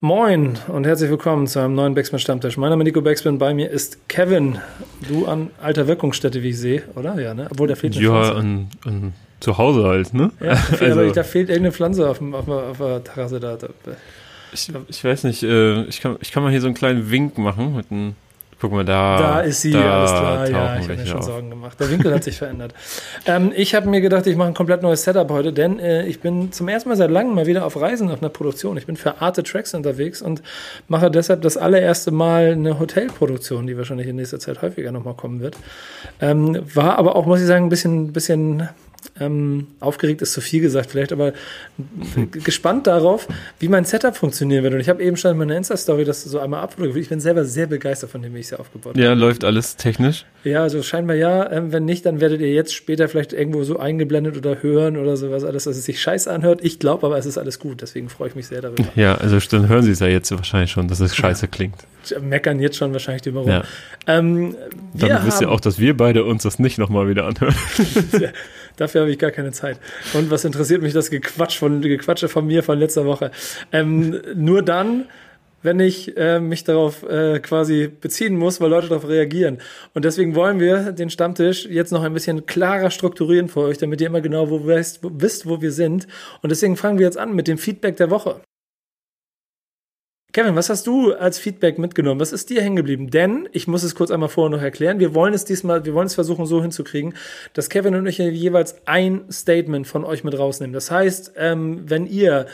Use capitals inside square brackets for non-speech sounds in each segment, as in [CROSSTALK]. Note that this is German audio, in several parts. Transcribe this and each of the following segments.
Moin und herzlich willkommen zu einem neuen Backspin Stammtisch. Mein Name ist Nico Backspin, bei mir ist Kevin. Du an alter Wirkungsstätte, wie ich sehe, oder? Ja, ne? Obwohl, da fehlt eine ja, Pflanze. An, an zu Hause halt, ne? Ja, [LAUGHS] also, aber da fehlt irgendeine Pflanze auf, auf, auf der Terrasse da. Ich, ich weiß nicht, äh, ich, kann, ich kann mal hier so einen kleinen Wink machen mit einem Guck mal, da. Da ist sie, da alles klar. Ja, ich habe mir schon auf. Sorgen gemacht. Der Winkel hat sich verändert. [LAUGHS] Ähm, ich habe mir gedacht, ich mache ein komplett neues Setup heute, denn äh, ich bin zum ersten Mal seit langem mal wieder auf Reisen nach einer Produktion. Ich bin für Arte Tracks unterwegs und mache deshalb das allererste Mal eine Hotelproduktion, die wahrscheinlich in nächster Zeit häufiger nochmal kommen wird. Ähm, war aber auch, muss ich sagen, ein bisschen, bisschen ähm, aufgeregt ist zu viel gesagt, vielleicht, aber gespannt darauf, wie mein Setup funktionieren wird. Und ich habe eben schon in meiner Insta-Story das so einmal abfotografiert. Ich bin selber sehr begeistert von dem, wie ich es hier aufgebaut habe. Ja, läuft alles technisch? Ja, also scheinbar ja. Ähm, wenn nicht, dann werdet ihr jetzt später vielleicht irgendwo so eingeblendet oder hören oder sowas, alles, dass es sich scheiße anhört. Ich glaube aber, es ist alles gut. Deswegen freue ich mich sehr darüber. Ja, also dann hören Sie es ja jetzt wahrscheinlich schon, dass es scheiße klingt. Meckern jetzt schon wahrscheinlich drüber rum. Ja. Ähm, dann wisst ihr auch, dass wir beide uns das nicht nochmal wieder anhören. [LAUGHS] Dafür habe ich gar keine Zeit. Und was interessiert mich das Gequatsch von, Gequatsche von mir von letzter Woche? Ähm, nur dann, wenn ich äh, mich darauf äh, quasi beziehen muss, weil Leute darauf reagieren. Und deswegen wollen wir den Stammtisch jetzt noch ein bisschen klarer strukturieren für euch, damit ihr immer genau wo wisst, wo, wisst, wo wir sind. Und deswegen fangen wir jetzt an mit dem Feedback der Woche. Kevin, was hast du als Feedback mitgenommen? Was ist dir hängen geblieben? Denn, ich muss es kurz einmal vorher noch erklären, wir wollen es diesmal, wir wollen es versuchen so hinzukriegen, dass Kevin und ich jeweils ein Statement von euch mit rausnehmen. Das heißt, ähm, wenn ihr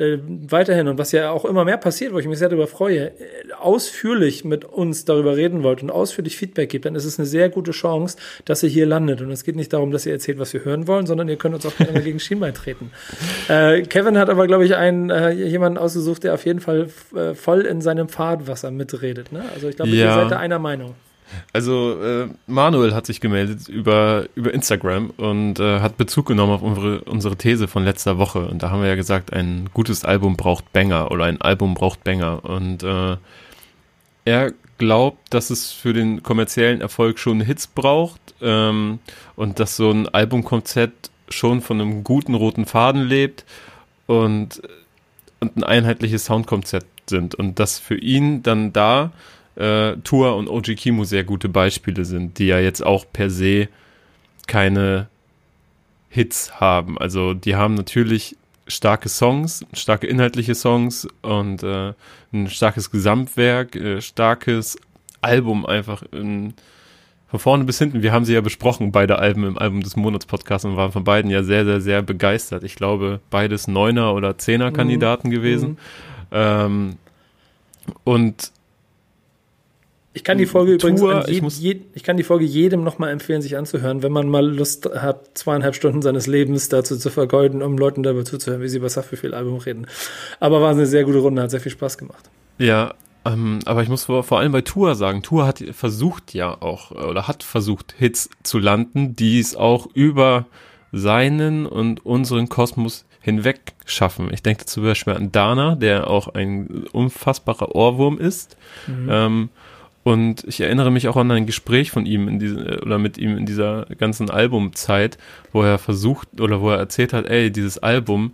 äh, weiterhin und was ja auch immer mehr passiert, wo ich mich sehr darüber freue, äh, ausführlich mit uns darüber reden wollt und ausführlich Feedback gibt, dann ist es eine sehr gute Chance, dass ihr hier landet. Und es geht nicht darum, dass ihr erzählt, was wir hören wollen, sondern ihr könnt uns auch gerne gegen Schienbein treten. [LAUGHS] Äh, Kevin hat aber, glaube ich, einen äh, jemanden ausgesucht, der auf jeden Fall äh, voll in seinem Fahrtwasser mitredet. Ne? Also ich glaube, ja. ihr seid da einer Meinung. Also äh, Manuel hat sich gemeldet über, über Instagram und äh, hat Bezug genommen auf unsere, unsere These von letzter Woche. Und da haben wir ja gesagt, ein gutes Album braucht Banger oder ein Album braucht Banger. Und äh, er glaubt, dass es für den kommerziellen Erfolg schon Hits braucht ähm, und dass so ein Albumkonzept schon von einem guten roten Faden lebt und, und ein einheitliches Soundkonzept sind. Und dass für ihn dann da äh, Tour und OG Kimo sehr gute Beispiele sind, die ja jetzt auch per se keine Hits haben. Also die haben natürlich starke Songs, starke inhaltliche Songs und äh, ein starkes Gesamtwerk, äh, starkes Album einfach in, von vorne bis hinten. Wir haben sie ja besprochen, beide Alben im Album des Monats Podcast und waren von beiden ja sehr, sehr, sehr begeistert. Ich glaube, beides Neuner oder Zehner Kandidaten mhm. gewesen. Mhm. Ähm, und ich kann die Folge Tour, übrigens, je, ich, je, ich, kann die Folge jedem nochmal empfehlen, sich anzuhören, wenn man mal Lust hat, zweieinhalb Stunden seines Lebens dazu zu vergeuden, um Leuten dabei zuzuhören, wie sie über Safety Album reden. Aber war eine sehr gute Runde, hat sehr viel Spaß gemacht. Ja, ähm, aber ich muss vor, vor allem bei Tour sagen, Tour hat versucht ja auch, oder hat versucht, Hits zu landen, die es auch über seinen und unseren Kosmos hinweg schaffen. Ich denke zum Beispiel an Dana, der auch ein unfassbarer Ohrwurm ist. Mhm. Ähm, und ich erinnere mich auch an ein Gespräch von ihm in diese, oder mit ihm in dieser ganzen Albumzeit, wo er versucht oder wo er erzählt hat, ey, dieses Album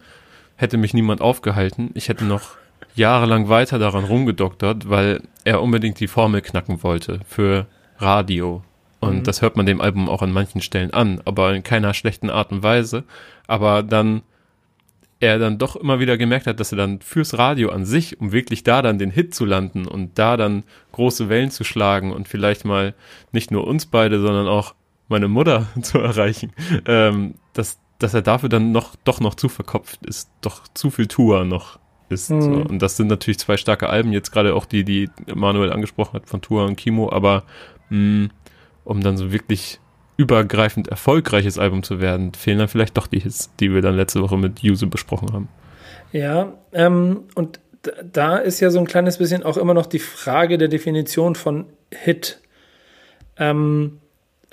hätte mich niemand aufgehalten. Ich hätte noch jahrelang weiter daran rumgedoktert, weil er unbedingt die Formel knacken wollte für Radio. Und mhm. das hört man dem Album auch an manchen Stellen an, aber in keiner schlechten Art und Weise. Aber dann er dann doch immer wieder gemerkt hat, dass er dann fürs Radio an sich, um wirklich da dann den Hit zu landen und da dann große Wellen zu schlagen und vielleicht mal nicht nur uns beide, sondern auch meine Mutter [LAUGHS] zu erreichen, ähm, dass, dass er dafür dann noch doch noch zu verkopft ist, doch zu viel Tour noch ist. Mhm. So. Und das sind natürlich zwei starke Alben, jetzt gerade auch die, die Manuel angesprochen hat von Tour und Kimo, aber mh, um dann so wirklich übergreifend erfolgreiches Album zu werden, fehlen dann vielleicht doch die Hits, die wir dann letzte Woche mit Use besprochen haben. Ja, ähm, und da ist ja so ein kleines bisschen auch immer noch die Frage der Definition von Hit. Ähm,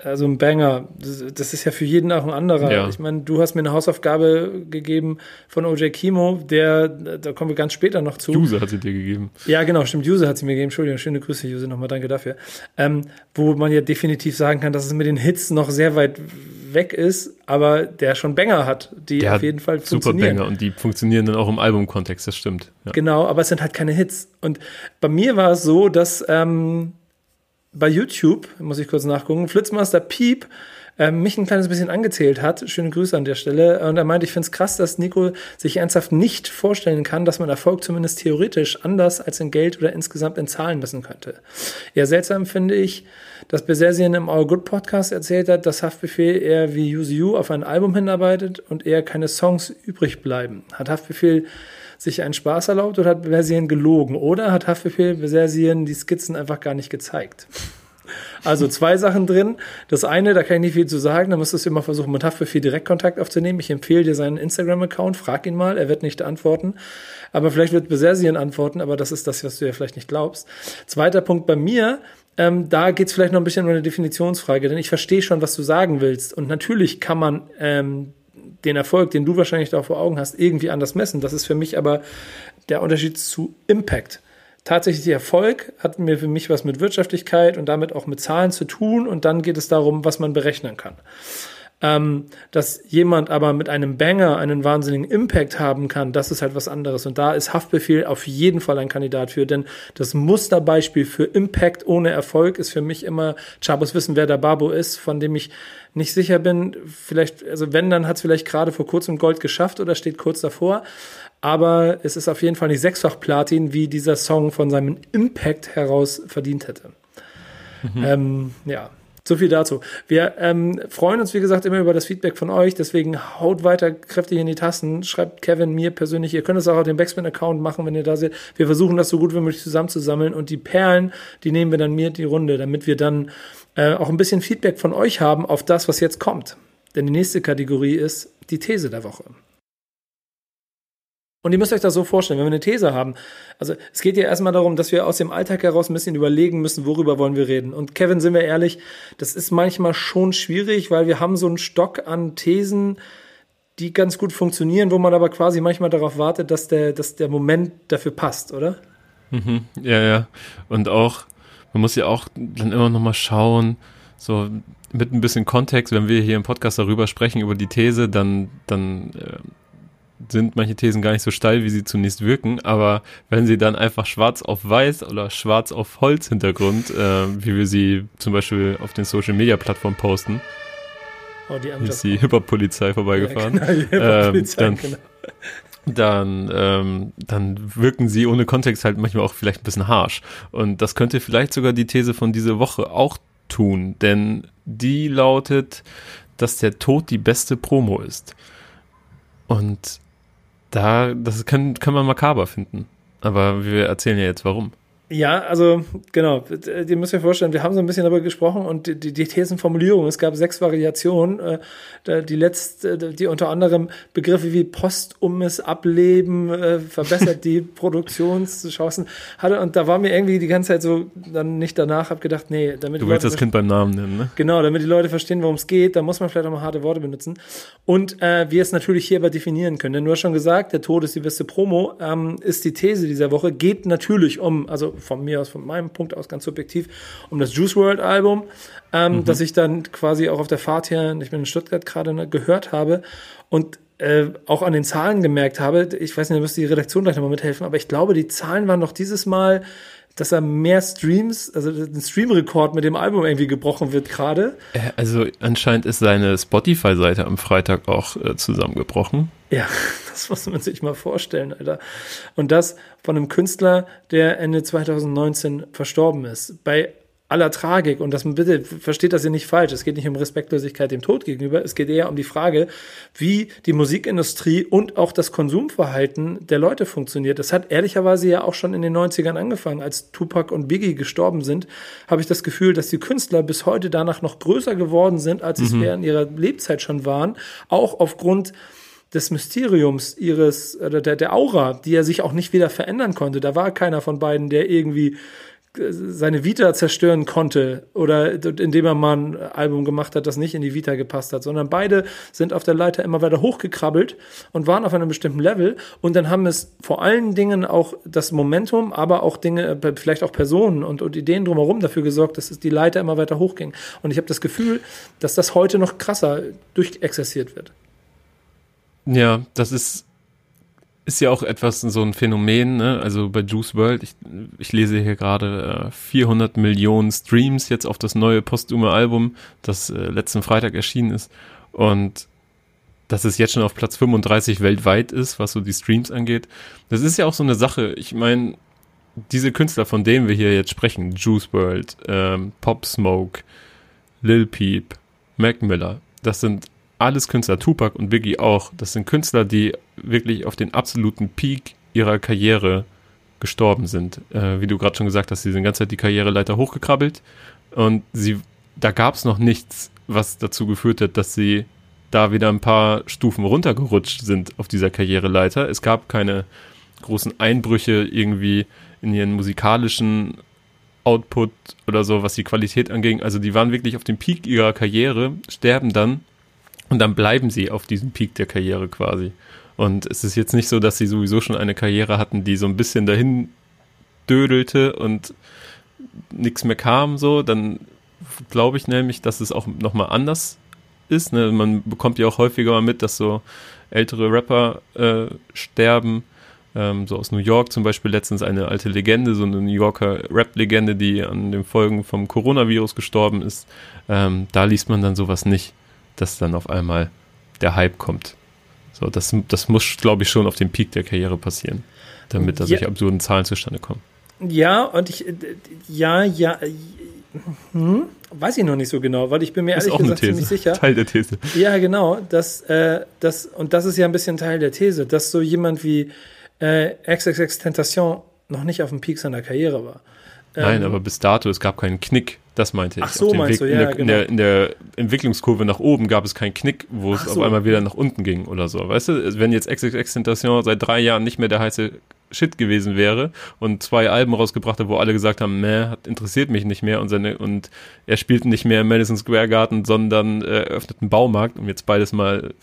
also ein Banger. Das, ist ja für jeden auch ein anderer. Ja. Ich meine, du hast mir eine Hausaufgabe gegeben von OJ Kimo, der, da kommen wir ganz später noch zu. User hat sie dir gegeben. Ja, genau, stimmt. User hat sie mir gegeben. Entschuldigung, schöne Grüße, User, nochmal danke dafür. Ähm, wo man ja definitiv sagen kann, dass es mit den Hits noch sehr weit weg ist, aber der schon Banger hat, die der auf jeden Fall funktionieren. Super Banger und die funktionieren dann auch im Albumkontext, das stimmt. Ja. Genau, aber es sind halt keine Hits. Und bei mir war es so, dass ähm, bei YouTube, muss ich kurz nachgucken, Flitzmaster Piep äh, mich ein kleines bisschen angezählt hat. Schöne Grüße an der Stelle. Und er meinte, ich finde es krass, dass Nico sich ernsthaft nicht vorstellen kann, dass man Erfolg zumindest theoretisch anders als in Geld oder insgesamt in Zahlen messen könnte. Ja, seltsam finde ich, dass Besersien im Our Good Podcast erzählt hat, dass Haftbefehl eher wie Use You auf ein Album hinarbeitet und eher keine Songs übrig bleiben. Hat Haftbefehl sich einen Spaß erlaubt oder hat Besersien gelogen? Oder hat Haftbefehl Besersien die Skizzen einfach gar nicht gezeigt? Also zwei Sachen drin. Das eine, da kann ich nicht viel zu sagen, da musstest du immer versuchen, mit Haftbefehl Direktkontakt aufzunehmen. Ich empfehle dir seinen Instagram-Account, frag ihn mal, er wird nicht antworten. Aber vielleicht wird Besersien antworten, aber das ist das, was du ja vielleicht nicht glaubst. Zweiter Punkt bei mir, ähm, da geht es vielleicht noch ein bisschen um eine Definitionsfrage, denn ich verstehe schon, was du sagen willst. Und natürlich kann man ähm, den Erfolg, den du wahrscheinlich da vor Augen hast, irgendwie anders messen. Das ist für mich aber der Unterschied zu Impact tatsächlich Erfolg hat mir für mich was mit Wirtschaftlichkeit und damit auch mit Zahlen zu tun und dann geht es darum, was man berechnen kann. Ähm, dass jemand aber mit einem Banger einen wahnsinnigen Impact haben kann, das ist halt was anderes. Und da ist Haftbefehl auf jeden Fall ein Kandidat für, denn das Musterbeispiel für Impact ohne Erfolg ist für mich immer Chabos wissen, wer der Babo ist, von dem ich nicht sicher bin. Vielleicht, also wenn, dann hat es vielleicht gerade vor kurzem Gold geschafft oder steht kurz davor aber es ist auf jeden Fall nicht sechsfach Platin, wie dieser Song von seinem Impact heraus verdient hätte. Mhm. Ähm, ja, so viel dazu. Wir ähm, freuen uns, wie gesagt, immer über das Feedback von euch. Deswegen haut weiter kräftig in die Tasten. Schreibt Kevin mir persönlich. Ihr könnt es auch auf dem Backspin-Account machen, wenn ihr da seid. Wir versuchen das so gut wie möglich zusammenzusammeln. Und die Perlen, die nehmen wir dann mir die Runde, damit wir dann äh, auch ein bisschen Feedback von euch haben auf das, was jetzt kommt. Denn die nächste Kategorie ist die These der Woche. Und ihr müsst euch das so vorstellen, wenn wir eine These haben. Also es geht ja erstmal darum, dass wir aus dem Alltag heraus ein bisschen überlegen müssen, worüber wollen wir reden. Und Kevin, sind wir ehrlich, das ist manchmal schon schwierig, weil wir haben so einen Stock an Thesen, die ganz gut funktionieren, wo man aber quasi manchmal darauf wartet, dass der, dass der Moment dafür passt, oder? Mhm, ja, ja. Und auch, man muss ja auch dann immer noch mal schauen, so mit ein bisschen Kontext, wenn wir hier im Podcast darüber sprechen, über die These, dann, dann äh, sind manche Thesen gar nicht so steil, wie sie zunächst wirken, aber wenn sie dann einfach schwarz auf weiß oder schwarz auf Holz Hintergrund, äh, wie wir sie zum Beispiel auf den Social Media Plattformen posten, oh, die ist die Hip-Hop-Polizei vorbeigefahren, ja, genau, ähm, dann, genau. dann, ähm, dann wirken sie ohne Kontext halt manchmal auch vielleicht ein bisschen harsh. Und das könnte vielleicht sogar die These von dieser Woche auch tun, denn die lautet, dass der Tod die beste Promo ist. Und da, das kann, kann man makaber finden. Aber wir erzählen ja jetzt warum. Ja, also genau, ihr müsst euch vorstellen, wir haben so ein bisschen darüber gesprochen und die, die, die Thesenformulierung, es gab sechs Variationen, äh, die letzte, die unter anderem Begriffe wie postumes Ableben, äh, verbessert die [LAUGHS] Produktionschancen hatte. Und da war mir irgendwie die ganze Zeit so dann nicht danach, hab gedacht, nee, damit Du willst das Kind beim Namen nennen, ne? Genau, damit die Leute verstehen, worum es geht, da muss man vielleicht auch mal harte Worte benutzen. Und äh, wir es natürlich hier aber definieren können, denn du hast schon gesagt, der Tod ist die beste Promo, ähm, ist die These dieser Woche, geht natürlich um, also von mir aus, von meinem Punkt aus ganz subjektiv, um das Juice World Album, ähm, mhm. das ich dann quasi auch auf der Fahrt hier, ich bin in Stuttgart gerade, ne, gehört habe und äh, auch an den Zahlen gemerkt habe, ich weiß nicht, da müsste die Redaktion gleich nochmal mithelfen, aber ich glaube, die Zahlen waren doch dieses Mal dass er mehr Streams, also ein Streamrekord mit dem Album irgendwie gebrochen wird gerade. Äh, also anscheinend ist seine Spotify-Seite am Freitag auch äh, zusammengebrochen. Ja, [LAUGHS] das muss man sich mal vorstellen, Alter. Und das von einem Künstler, der Ende 2019 verstorben ist. Bei aller Tragik und das bitte versteht das ja nicht falsch. Es geht nicht um Respektlosigkeit dem Tod gegenüber. Es geht eher um die Frage, wie die Musikindustrie und auch das Konsumverhalten der Leute funktioniert. Das hat ehrlicherweise ja auch schon in den 90ern angefangen. Als Tupac und Biggie gestorben sind, habe ich das Gefühl, dass die Künstler bis heute danach noch größer geworden sind, als sie mhm. es während ihrer Lebzeit schon waren. Auch aufgrund des Mysteriums ihres, oder der, der Aura, die er sich auch nicht wieder verändern konnte. Da war keiner von beiden, der irgendwie seine Vita zerstören konnte oder indem er mal ein Album gemacht hat, das nicht in die Vita gepasst hat, sondern beide sind auf der Leiter immer weiter hochgekrabbelt und waren auf einem bestimmten Level und dann haben es vor allen Dingen auch das Momentum, aber auch Dinge, vielleicht auch Personen und, und Ideen drumherum dafür gesorgt, dass es die Leiter immer weiter hochging. Und ich habe das Gefühl, dass das heute noch krasser durchexerziert wird. Ja, das ist ist ja auch etwas so ein Phänomen, ne? also bei Juice World, ich, ich lese hier gerade äh, 400 Millionen Streams jetzt auf das neue postume Album, das äh, letzten Freitag erschienen ist und dass es jetzt schon auf Platz 35 weltweit ist, was so die Streams angeht. Das ist ja auch so eine Sache, ich meine, diese Künstler, von denen wir hier jetzt sprechen, Juice World, ähm, Pop Smoke, Lil Peep, Mac Miller, das sind alles Künstler, Tupac und Biggie auch, das sind Künstler, die wirklich auf den absoluten Peak ihrer Karriere gestorben sind. Äh, wie du gerade schon gesagt hast, sie sind die ganze Zeit die Karriereleiter hochgekrabbelt und sie, da gab es noch nichts, was dazu geführt hat, dass sie da wieder ein paar Stufen runtergerutscht sind auf dieser Karriereleiter. Es gab keine großen Einbrüche irgendwie in ihren musikalischen Output oder so, was die Qualität anging. Also die waren wirklich auf dem Peak ihrer Karriere, sterben dann und dann bleiben sie auf diesem Peak der Karriere quasi. Und es ist jetzt nicht so, dass sie sowieso schon eine Karriere hatten, die so ein bisschen dahin dödelte und nichts mehr kam, so. Dann glaube ich nämlich, dass es auch nochmal anders ist. Ne? Man bekommt ja auch häufiger mal mit, dass so ältere Rapper äh, sterben. Ähm, so aus New York zum Beispiel letztens eine alte Legende, so eine New Yorker Rap-Legende, die an den Folgen vom Coronavirus gestorben ist. Ähm, da liest man dann sowas nicht dass dann auf einmal der Hype kommt. So, das, das muss, glaube ich, schon auf dem Peak der Karriere passieren, damit da ja. solche absurden Zahlen zustande kommen. Ja, und ich, ja, ja, hm, weiß ich noch nicht so genau, weil ich bin mir ist ehrlich gesagt ziemlich sicher. Teil der These. Ja, genau, das, äh, das, und das ist ja ein bisschen Teil der These, dass so jemand wie äh, XXX Tentation noch nicht auf dem Peak seiner Karriere war. Nein, ähm, aber bis dato, es gab keinen Knick. Das meinte ich. Ach so, meinst Weg, du, ja, in, der, genau. in, der, in der Entwicklungskurve nach oben gab es keinen Knick, wo es so. auf einmal wieder nach unten ging oder so. Weißt du, wenn jetzt XXX Tentation seit drei Jahren nicht mehr der heiße Shit gewesen wäre und zwei Alben rausgebracht hat, wo alle gesagt haben, meh, hat, interessiert mich nicht mehr und seine und er spielt nicht mehr im Madison Square Garden, sondern äh, eröffnet einen Baumarkt, um jetzt beides mal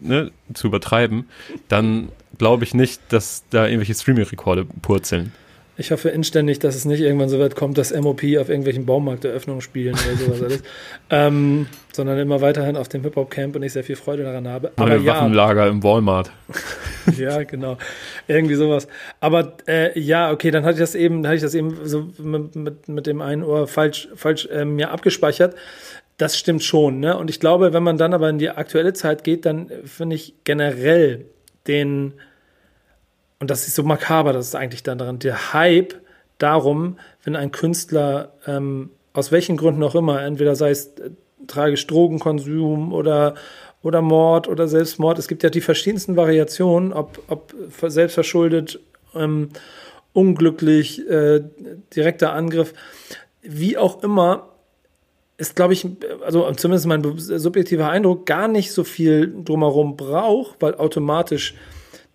ne, zu übertreiben, dann glaube ich nicht, dass da irgendwelche Streaming-Rekorde purzeln. Ich hoffe inständig, dass es nicht irgendwann so weit kommt, dass MOP auf irgendwelchen Baumarkteröffnungen spielen oder sowas alles. [LAUGHS] ähm, sondern immer weiterhin auf dem Hip-Hop-Camp und ich sehr viel Freude daran habe. Aber Neue ja, Waffenlager im Walmart. [LAUGHS] ja, genau. Irgendwie sowas. Aber äh, ja, okay, dann hatte ich das eben, hatte ich das eben so mit, mit, mit dem einen Ohr falsch, falsch äh, mir abgespeichert. Das stimmt schon, ne? Und ich glaube, wenn man dann aber in die aktuelle Zeit geht, dann finde ich generell den und das ist so makaber, das ist eigentlich dann daran, der Hype darum, wenn ein Künstler ähm, aus welchen Gründen auch immer, entweder sei es äh, tragisch Drogenkonsum oder, oder Mord oder Selbstmord, es gibt ja die verschiedensten Variationen, ob, ob selbstverschuldet, ähm, unglücklich, äh, direkter Angriff, wie auch immer, ist, glaube ich, also zumindest mein subjektiver Eindruck, gar nicht so viel drumherum braucht, weil automatisch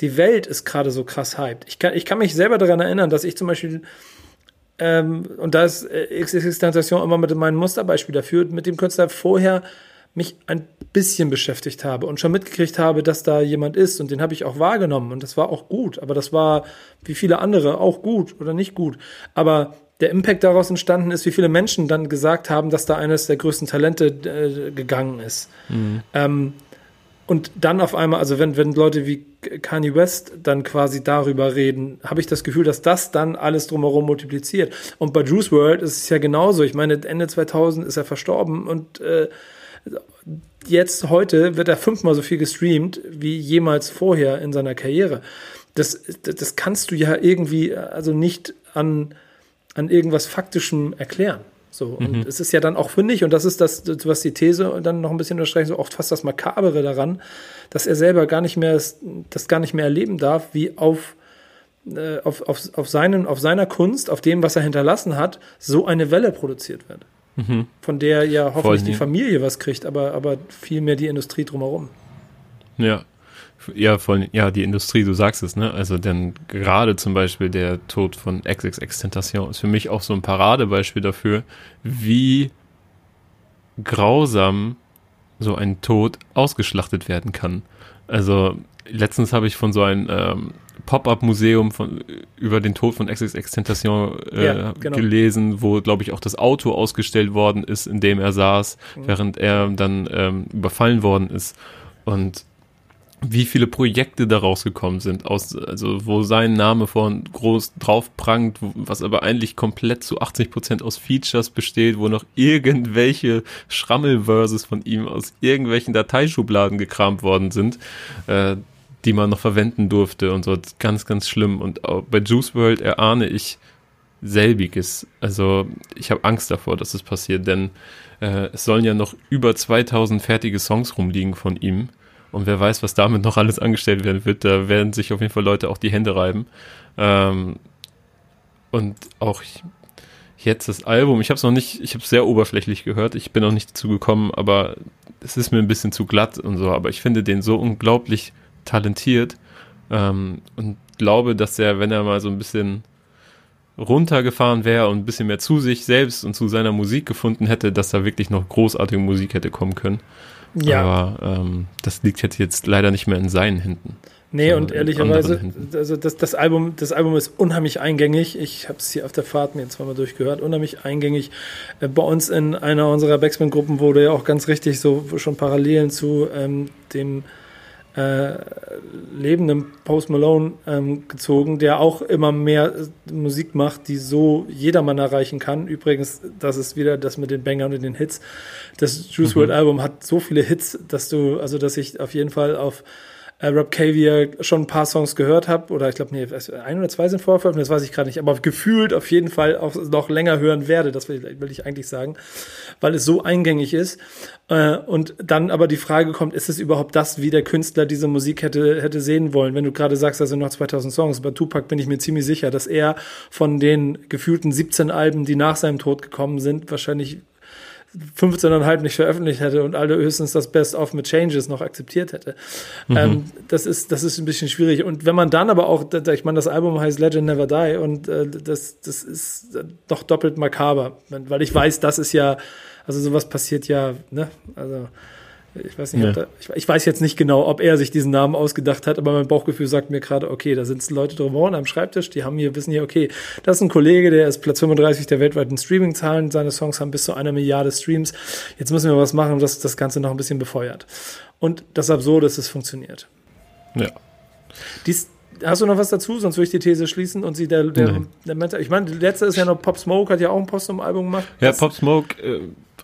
die Welt ist gerade so krass hyped. Ich kann, ich kann mich selber daran erinnern, dass ich zum Beispiel, ähm, und da ist äh, Existentation immer mit meinem Musterbeispiel dafür, mit dem Künstler vorher mich ein bisschen beschäftigt habe und schon mitgekriegt habe, dass da jemand ist und den habe ich auch wahrgenommen und das war auch gut, aber das war wie viele andere auch gut oder nicht gut, aber der Impact daraus entstanden ist, wie viele Menschen dann gesagt haben, dass da eines der größten Talente äh, gegangen ist. Mhm. Ähm, und dann auf einmal, also wenn, wenn Leute wie Kanye West dann quasi darüber reden, habe ich das Gefühl, dass das dann alles drumherum multipliziert. Und bei Juice World ist es ja genauso. Ich meine, Ende 2000 ist er verstorben und äh, jetzt heute wird er fünfmal so viel gestreamt wie jemals vorher in seiner Karriere. Das, das kannst du ja irgendwie also nicht an, an irgendwas Faktischem erklären. So, und mhm. es ist ja dann auch, finde ich, und das ist das, was die These dann noch ein bisschen unterstreicht, so oft fast das Makabere daran, dass er selber gar nicht mehr, das gar nicht mehr erleben darf, wie auf, äh, auf, auf, auf, seinen, auf seiner Kunst, auf dem, was er hinterlassen hat, so eine Welle produziert wird. Mhm. Von der ja hoffentlich die Familie was kriegt, aber, aber viel mehr die Industrie drumherum. Ja, Ja, von, ja, die Industrie, du sagst es, ne? Also denn gerade zum Beispiel der Tod von XXX Tentation ist für mich auch so ein Paradebeispiel dafür, wie grausam so ein Tod ausgeschlachtet werden kann. Also letztens habe ich von so einem ähm, Pop-up-Museum von über den Tod von XXX Tentation äh, ja, genau. gelesen, wo glaube ich auch das Auto ausgestellt worden ist, in dem er saß, mhm. während er dann ähm, überfallen worden ist. Und wie viele Projekte daraus gekommen sind, aus, also wo sein Name vorhin groß drauf prangt, was aber eigentlich komplett zu 80 Prozent aus Features besteht, wo noch irgendwelche Schrammelverses von ihm aus irgendwelchen Dateischubladen gekramt worden sind, äh, die man noch verwenden durfte und so. Ganz, ganz schlimm. Und bei Juice World erahne ich selbiges. Also ich habe Angst davor, dass es passiert, denn äh, es sollen ja noch über 2000 fertige Songs rumliegen von ihm. Und wer weiß, was damit noch alles angestellt werden wird. Da werden sich auf jeden Fall Leute auch die Hände reiben. Ähm, und auch jetzt das Album, ich habe es noch nicht, ich habe es sehr oberflächlich gehört. Ich bin noch nicht dazu gekommen, aber es ist mir ein bisschen zu glatt und so. Aber ich finde den so unglaublich talentiert ähm, und glaube, dass er, wenn er mal so ein bisschen runtergefahren wäre und ein bisschen mehr zu sich selbst und zu seiner Musik gefunden hätte, dass da wirklich noch großartige Musik hätte kommen können. Ja. Aber ähm, das liegt jetzt, jetzt leider nicht mehr in seinen Händen. Nee, und ehrlicherweise, also das, das, Album, das Album ist unheimlich eingängig. Ich habe es hier auf der Fahrt mir zweimal durchgehört, unheimlich eingängig. Äh, bei uns in einer unserer Backspin-Gruppen wurde ja auch ganz richtig so schon Parallelen zu ähm, dem äh, lebenden Post Malone ähm, gezogen, der auch immer mehr äh, Musik macht, die so jedermann erreichen kann. Übrigens, das ist wieder das mit den Bangern und den Hits. Das Juice mhm. World Album hat so viele Hits, dass du, also dass ich auf jeden Fall auf äh, Rob Caviar schon ein paar Songs gehört habe, oder ich glaube, nee, ein oder zwei sind vorveröffentlicht, das weiß ich gerade nicht, aber gefühlt auf jeden Fall auch noch länger hören werde, das will, will ich eigentlich sagen, weil es so eingängig ist. Äh, und dann aber die Frage kommt, ist es überhaupt das, wie der Künstler diese Musik hätte, hätte sehen wollen? Wenn du gerade sagst, da sind noch 2000 Songs, bei Tupac bin ich mir ziemlich sicher, dass er von den gefühlten 17 Alben, die nach seinem Tod gekommen sind, wahrscheinlich 15,5 nicht veröffentlicht hätte und alle höchstens das Best-of mit Changes noch akzeptiert hätte. Mhm. Ähm, das, ist, das ist ein bisschen schwierig. Und wenn man dann aber auch, ich meine, das Album heißt Legend Never Die und äh, das, das ist doch doppelt makaber, weil ich weiß, das ist ja, also sowas passiert ja, ne, also ich weiß nicht, ja. da, ich, ich, weiß jetzt nicht genau, ob er sich diesen Namen ausgedacht hat, aber mein Bauchgefühl sagt mir gerade, okay, da sind Leute drumherum am Schreibtisch, die haben hier, wissen hier, okay, das ist ein Kollege, der ist Platz 35 der weltweiten Streaming-Zahlen, seine Songs haben bis zu einer Milliarde Streams. Jetzt müssen wir was machen, das das Ganze noch ein bisschen befeuert. Und das Absurde ist, es funktioniert. Ja. Dies, Hast du noch was dazu? Sonst würde ich die These schließen und sie der, der, der ich meine, der letzte ist ja noch Pop Smoke, hat ja auch ein Postum-Album gemacht. Ja, Pop Smoke, äh,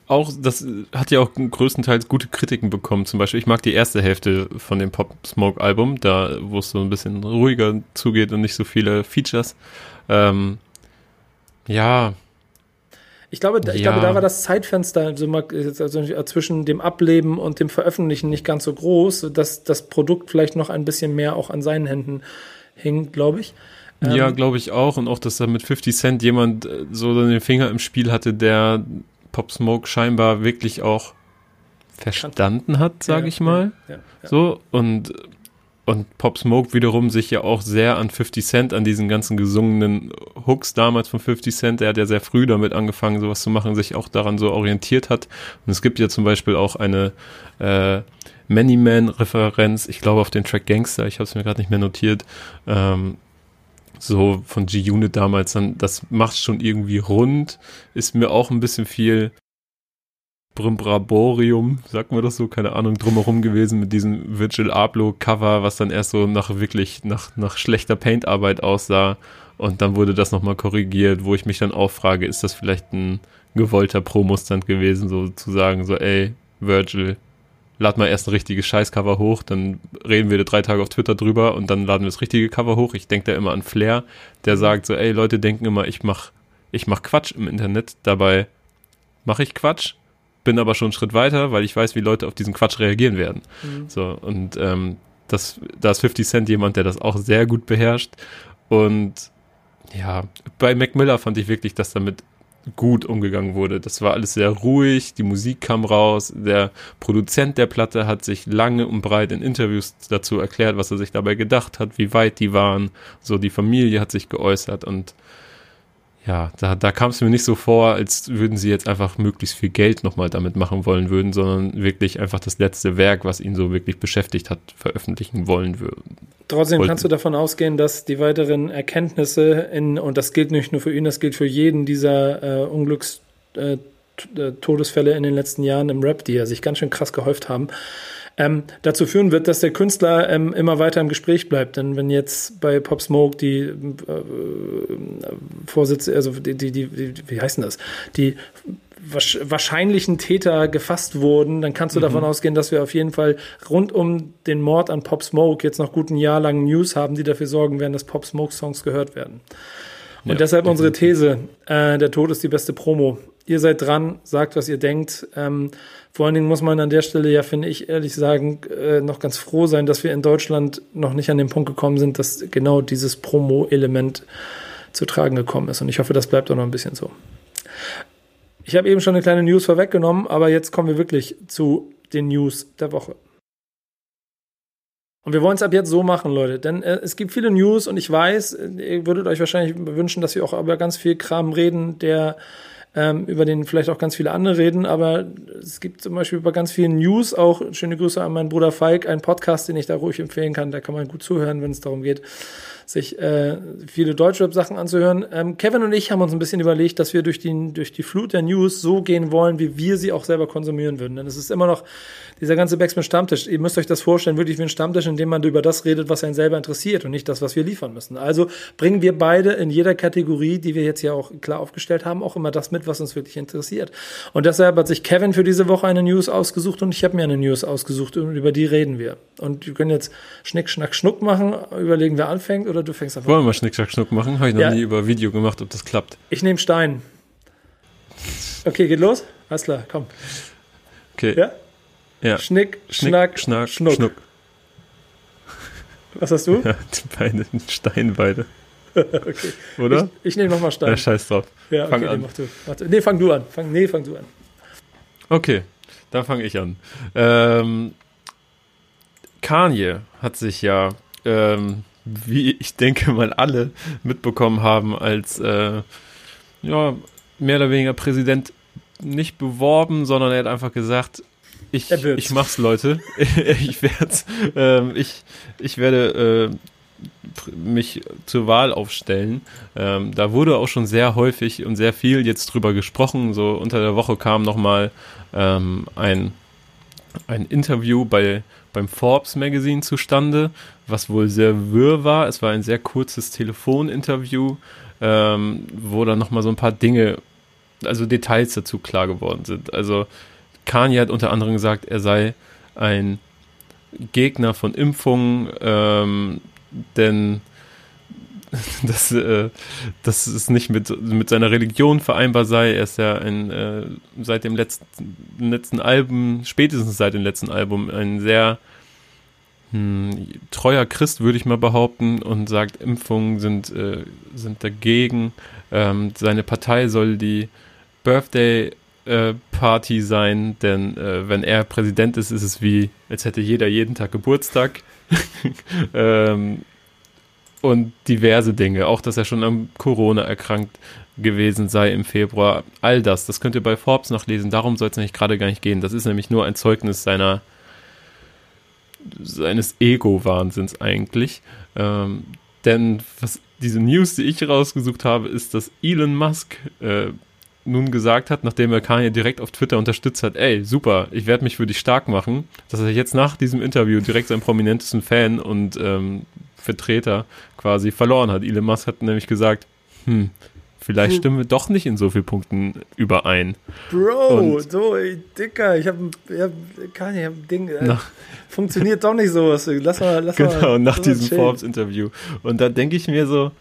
auch, das hat ja auch größtenteils gute Kritiken bekommen. Zum Beispiel, ich mag die erste Hälfte von dem Pop Smoke Album, da wo es so ein bisschen ruhiger zugeht und nicht so viele Features. Ähm, ja. Ich glaube, ich ja. glaube, da war das Zeitfenster also, also zwischen dem Ableben und dem Veröffentlichen nicht ganz so groß, dass das Produkt vielleicht noch ein bisschen mehr auch an seinen Händen hing, glaube ich. Ja, ähm, glaube ich auch. Und auch, dass da mit 50 Cent jemand äh, so den Finger im Spiel hatte, der Pop Smoke scheinbar wirklich auch verstanden hat, sage ja, ich mal. Ja, ja, so und und Pop Smoke wiederum sich ja auch sehr an 50 Cent, an diesen ganzen gesungenen Hooks damals von 50 Cent, der hat ja sehr früh damit angefangen, sowas zu machen, sich auch daran so orientiert hat. Und es gibt ja zum Beispiel auch eine äh, Many Man-Referenz, ich glaube auf den Track Gangster, ich habe es mir gerade nicht mehr notiert, ähm, so von G-Unit damals, dann, das macht schon irgendwie rund, ist mir auch ein bisschen viel Brimbraborium, sagt man das so, keine Ahnung, drumherum gewesen mit diesem Virgil Abloh Cover, was dann erst so nach wirklich, nach, nach schlechter Paintarbeit aussah. Und dann wurde das nochmal korrigiert, wo ich mich dann auch frage, ist das vielleicht ein gewollter Promostand gewesen, so zu sagen, so ey, Virgil, lad mal erst ein richtiges Scheißcover hoch, dann reden wir drei Tage auf Twitter drüber und dann laden wir das richtige Cover hoch. Ich denke da immer an Flair, der sagt so, ey, Leute denken immer, ich mach, ich mach Quatsch im Internet, dabei mache ich Quatsch, bin aber schon einen Schritt weiter, weil ich weiß, wie Leute auf diesen Quatsch reagieren werden. Mhm. So, und ähm, das, da ist 50 Cent jemand, der das auch sehr gut beherrscht. Und ja, bei Mac Miller fand ich wirklich, dass damit gut umgegangen wurde. Das war alles sehr ruhig, die Musik kam raus, der Produzent der Platte hat sich lange und breit in Interviews dazu erklärt, was er sich dabei gedacht hat, wie weit die waren, so die Familie hat sich geäußert und ja, da, da kam es mir nicht so vor, als würden sie jetzt einfach möglichst viel Geld nochmal damit machen wollen würden, sondern wirklich einfach das letzte Werk, was ihn so wirklich beschäftigt hat, veröffentlichen wollen würden. Trotzdem kannst du davon ausgehen, dass die weiteren Erkenntnisse in, und das gilt nicht nur für ihn, das gilt für jeden dieser äh, Unglücks, äh, äh Todesfälle in den letzten Jahren im Rap, die ja sich ganz schön krass gehäuft haben, ähm, dazu führen wird, dass der Künstler ähm, immer weiter im Gespräch bleibt. Denn wenn jetzt bei Pop Smoke die äh, Vorsitz, also die, die, die, wie heißt denn das? Die wahrscheinlichen Täter gefasst wurden, dann kannst du mhm. davon ausgehen, dass wir auf jeden Fall rund um den Mord an Pop Smoke jetzt noch gut ein Jahr lang News haben, die dafür sorgen werden, dass Pop Smoke Songs gehört werden. Und ja, deshalb unsere These, äh, der Tod ist die beste Promo. Ihr seid dran, sagt, was ihr denkt. Ähm, vor allen Dingen muss man an der Stelle ja, finde ich, ehrlich sagen, äh, noch ganz froh sein, dass wir in Deutschland noch nicht an den Punkt gekommen sind, dass genau dieses Promo-Element zu tragen gekommen ist. Und ich hoffe, das bleibt auch noch ein bisschen so. Ich habe eben schon eine kleine News vorweggenommen, aber jetzt kommen wir wirklich zu den News der Woche. Und wir wollen es ab jetzt so machen, Leute, denn äh, es gibt viele News und ich weiß, ihr würdet euch wahrscheinlich wünschen, dass wir auch über ganz viel Kram reden, der ähm, über den vielleicht auch ganz viele andere reden, aber es gibt zum Beispiel über ganz viele News auch, schöne Grüße an meinen Bruder Falk, einen Podcast, den ich da ruhig empfehlen kann, da kann man gut zuhören, wenn es darum geht, sich äh, viele Deutschrap-Sachen anzuhören. Ähm, Kevin und ich haben uns ein bisschen überlegt, dass wir durch die, durch die Flut der News so gehen wollen, wie wir sie auch selber konsumieren würden. Denn es ist immer noch dieser ganze Backspin Stammtisch. Ihr müsst euch das vorstellen, wirklich wie ein Stammtisch, in dem man über das redet, was einen selber interessiert und nicht das, was wir liefern müssen. Also bringen wir beide in jeder Kategorie, die wir jetzt ja auch klar aufgestellt haben, auch immer das mit, was uns wirklich interessiert. Und deshalb hat sich Kevin für diese Woche eine News ausgesucht und ich habe mir eine News ausgesucht und über die reden wir. Und wir können jetzt Schnick, Schnack, Schnuck machen, überlegen, wer anfängt oder du fängst einfach Wollen wir mal Schnick, Schnack, Schnuck machen? Habe ich noch ja. nie über Video gemacht, ob das klappt. Ich nehme Stein. Okay, geht los? Alles klar, komm. Okay. Ja? Ja. Schnick, Schnick Schnack, Schnack, Schnuck. Schnuck. Was hast du? Ja, die beide, Stein beide. okay. Oder? Ich, ich nehme nochmal Stein. Ja, scheiß drauf. Ja, fang okay, an. Nee, mach du. Nee, fang du an. Fang, nee, fang du an. Okay, dann fange ich an. Ähm, Kanye hat sich ja, ähm, wie ich denke mal alle mitbekommen haben, als äh, ja, mehr oder weniger Präsident nicht beworben, sondern er hat einfach gesagt, ich, ich mach's, Leute. [LAUGHS] ich werd's, ähm, ich, ich werde äh, mich zur Wahl aufstellen. Ähm, da wurde auch schon sehr häufig und sehr viel jetzt drüber gesprochen. So unter der Woche kam nochmal ähm, ein, ein Interview bei, beim Forbes Magazine zustande, was wohl sehr wirr war. Es war ein sehr kurzes Telefoninterview, ähm, wo dann nochmal so ein paar Dinge, also Details dazu klar geworden sind. Also Kanye hat unter anderem gesagt, er sei ein Gegner von Impfungen, ähm, denn [LAUGHS] dass, äh, dass es nicht mit, mit seiner Religion vereinbar sei. Er ist ja ein, äh, seit dem letzten, letzten Album, spätestens seit dem letzten Album, ein sehr hm, treuer Christ, würde ich mal behaupten, und sagt, Impfungen sind, äh, sind dagegen. Ähm, seine Partei soll die Birthday äh, Party sein, denn äh, wenn er Präsident ist, ist es wie, als hätte jeder jeden Tag Geburtstag. [LAUGHS] ähm, und diverse Dinge, auch dass er schon am Corona erkrankt gewesen sei im Februar. All das, das könnt ihr bei Forbes nachlesen. Darum soll es nämlich gerade gar nicht gehen. Das ist nämlich nur ein Zeugnis seiner seines Ego-Wahnsinns eigentlich. Ähm, denn was diese News, die ich rausgesucht habe, ist, dass Elon Musk äh, nun gesagt hat, nachdem er Kanye direkt auf Twitter unterstützt hat, ey, super, ich werde mich für dich stark machen, dass er jetzt nach diesem Interview direkt seinen prominentesten Fan und ähm, Vertreter quasi verloren hat. Elon Musk hat nämlich gesagt, hm, vielleicht hm. stimmen wir doch nicht in so vielen Punkten überein. Bro, und so, ey, Dicker, ich habe hab, Kanye, ich hab ein Ding, äh, funktioniert doch nicht sowas. Lass mal, lass genau, mal. Genau, nach diesem Forbes-Interview. Und da denke ich mir so,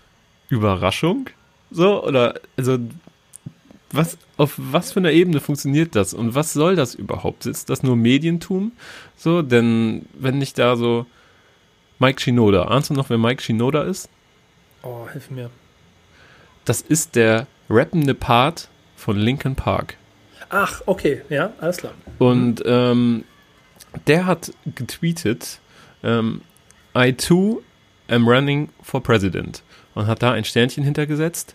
Überraschung? So, oder, also, was, auf was für einer Ebene funktioniert das und was soll das überhaupt? Ist das nur Medientum? So, denn wenn nicht da so Mike Shinoda, ahnst du noch, wer Mike Shinoda ist? Oh, hilf mir. Das ist der rappende Part von Linkin Park. Ach, okay, ja, alles klar. Und ähm, der hat getweetet, ähm, I too am running for president. Und hat da ein Sternchen hintergesetzt.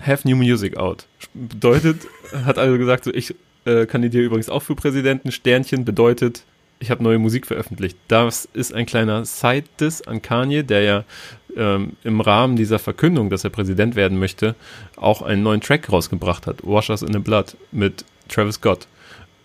Have new music out. Bedeutet, hat also gesagt, so, ich äh, kandidiere übrigens auch für Präsidenten. Sternchen bedeutet, ich habe neue Musik veröffentlicht. Das ist ein kleiner Side-Diss an Kanye, der ja ähm, im Rahmen dieser Verkündung, dass er Präsident werden möchte, auch einen neuen Track rausgebracht hat. Wash Us in the Blood mit Travis Scott.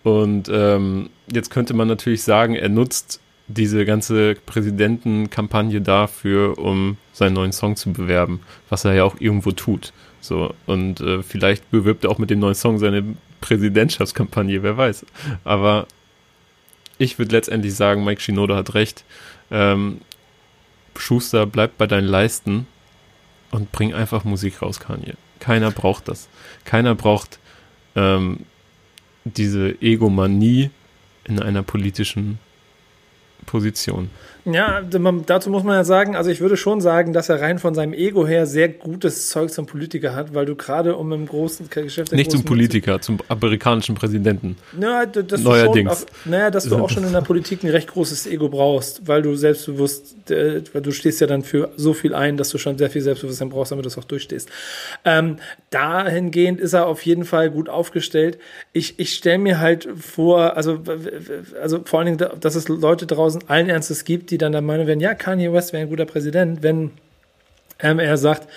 Und ähm, jetzt könnte man natürlich sagen, er nutzt diese ganze Präsidentenkampagne dafür, um seinen neuen Song zu bewerben, was er ja auch irgendwo tut. So, und äh, vielleicht bewirbt er auch mit dem neuen Song seine Präsidentschaftskampagne, wer weiß. Aber ich würde letztendlich sagen, Mike Shinoda hat recht. Ähm, Schuster, bleib bei deinen Leisten und bring einfach Musik raus, Kanye. Keiner braucht das. Keiner braucht ähm, diese Egomanie in einer politischen Position. Ja, dazu muss man ja sagen, also ich würde schon sagen, dass er rein von seinem Ego her sehr gutes Zeug zum Politiker hat, weil du gerade um im großen Geschäft. Nicht zum Politiker, zum amerikanischen Präsidenten. Ja, dass Neuerdings. Auch, naja, dass du auch schon in der Politik ein recht großes Ego brauchst, weil du selbstbewusst, weil du stehst ja dann für so viel ein, dass du schon sehr viel Selbstbewusstsein brauchst, damit du es auch durchstehst. Ähm, dahingehend ist er auf jeden Fall gut aufgestellt. Ich, ich stelle mir halt vor, also, also vor allen Dingen, dass es Leute draußen allen Ernstes gibt, die dann der Meinung werden, ja, Kanye West wäre ein guter Präsident, wenn ähm, er sagt,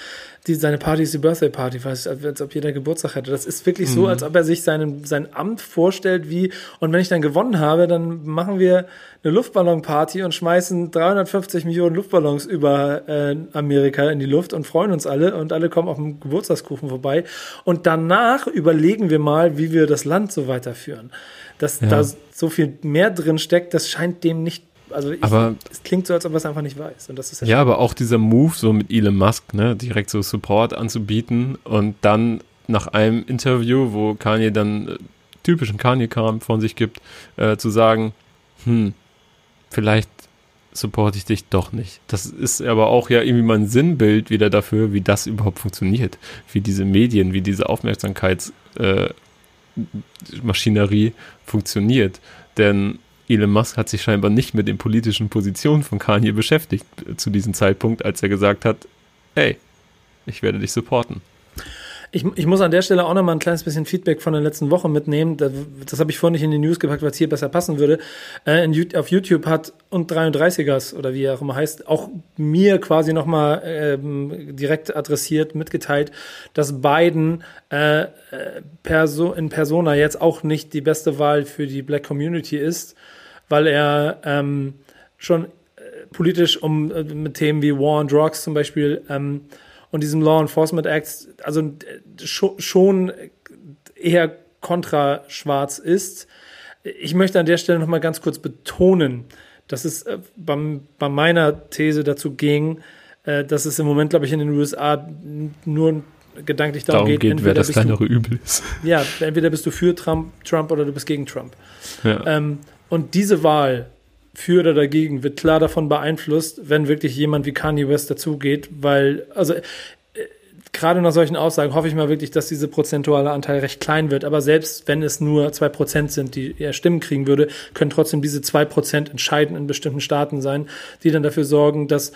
die, seine Party ist die Birthday Party, als, als ob jeder Geburtstag hätte. Das ist wirklich so, mhm. als ob er sich seinen, sein Amt vorstellt wie, und wenn ich dann gewonnen habe, dann machen wir eine Luftballonparty und schmeißen 350 Millionen Luftballons über äh, Amerika in die Luft und freuen uns alle und alle kommen auf dem Geburtstagskuchen vorbei. Und danach überlegen wir mal, wie wir das Land so weiterführen. Dass ja. da so viel mehr drin steckt, das scheint dem nicht also ich, aber, es klingt so, als ob er es einfach nicht weiß. Und das ist ja, ja aber auch dieser Move so mit Elon Musk, ne, direkt so Support anzubieten und dann nach einem Interview, wo Kanye dann äh, typischen Kanye-Kram von sich gibt, äh, zu sagen, hm, vielleicht supporte ich dich doch nicht. Das ist aber auch ja irgendwie mal ein Sinnbild wieder dafür, wie das überhaupt funktioniert, wie diese Medien, wie diese Aufmerksamkeitsmaschinerie äh, funktioniert. Denn Elon Musk hat sich scheinbar nicht mit den politischen Positionen von Kanye beschäftigt zu diesem Zeitpunkt, als er gesagt hat, hey, ich werde dich supporten. Ich, ich muss an der Stelle auch noch mal ein kleines bisschen Feedback von der letzten Woche mitnehmen. Das, das habe ich vorhin nicht in die News gepackt, weil es hier besser passen würde. Äh, in, auf YouTube hat und 33ers oder wie er auch immer heißt, auch mir quasi noch mal ähm, direkt adressiert, mitgeteilt, dass Biden äh, äh Perso in Persona jetzt auch nicht die beste Wahl für die Black Community ist weil er ähm, schon äh, politisch um äh, mit Themen wie War on Drugs zum Beispiel ähm, und diesem Law Enforcement Act, also äh, schon eher kontraschwarz ist. Ich möchte an der Stelle noch mal ganz kurz betonen, dass es äh, bei, bei meiner These dazu ging, äh, dass es im Moment, glaube ich, in den USA nur gedanklich darum, darum geht, geht wer das kleinere du, Übel ist. Ja, entweder bist du für Trump, Trump oder du bist gegen Trump. Ja. Ähm, und diese Wahl für oder dagegen wird klar davon beeinflusst, wenn wirklich jemand wie Kanye West dazugeht, weil, also äh, gerade nach solchen Aussagen hoffe ich mal wirklich, dass dieser prozentuale Anteil recht klein wird. Aber selbst wenn es nur zwei Prozent sind, die er Stimmen kriegen würde, können trotzdem diese zwei Prozent entscheidend in bestimmten Staaten sein, die dann dafür sorgen, dass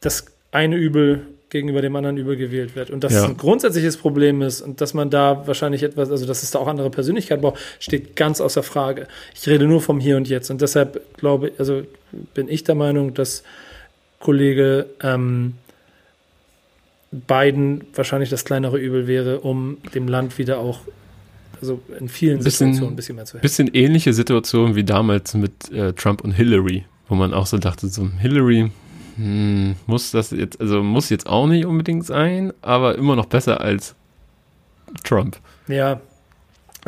das eine Übel gegenüber dem anderen übergewählt wird. Und dass ja. es ein grundsätzliches Problem ist und dass man da wahrscheinlich etwas, also dass es da auch andere Persönlichkeiten braucht, steht ganz außer Frage. Ich rede nur vom Hier und Jetzt. Und deshalb glaube ich, also bin ich der Meinung, dass Kollege ähm, Biden wahrscheinlich das kleinere Übel wäre, um dem Land wieder auch also in vielen bisschen, Situationen ein bisschen mehr zu helfen. Bisschen ähnliche Situation wie damals mit äh, Trump und Hillary, wo man auch so dachte, so Hillary, hm, muss das jetzt, also muss jetzt auch nicht unbedingt sein, aber immer noch besser als Trump. Ja.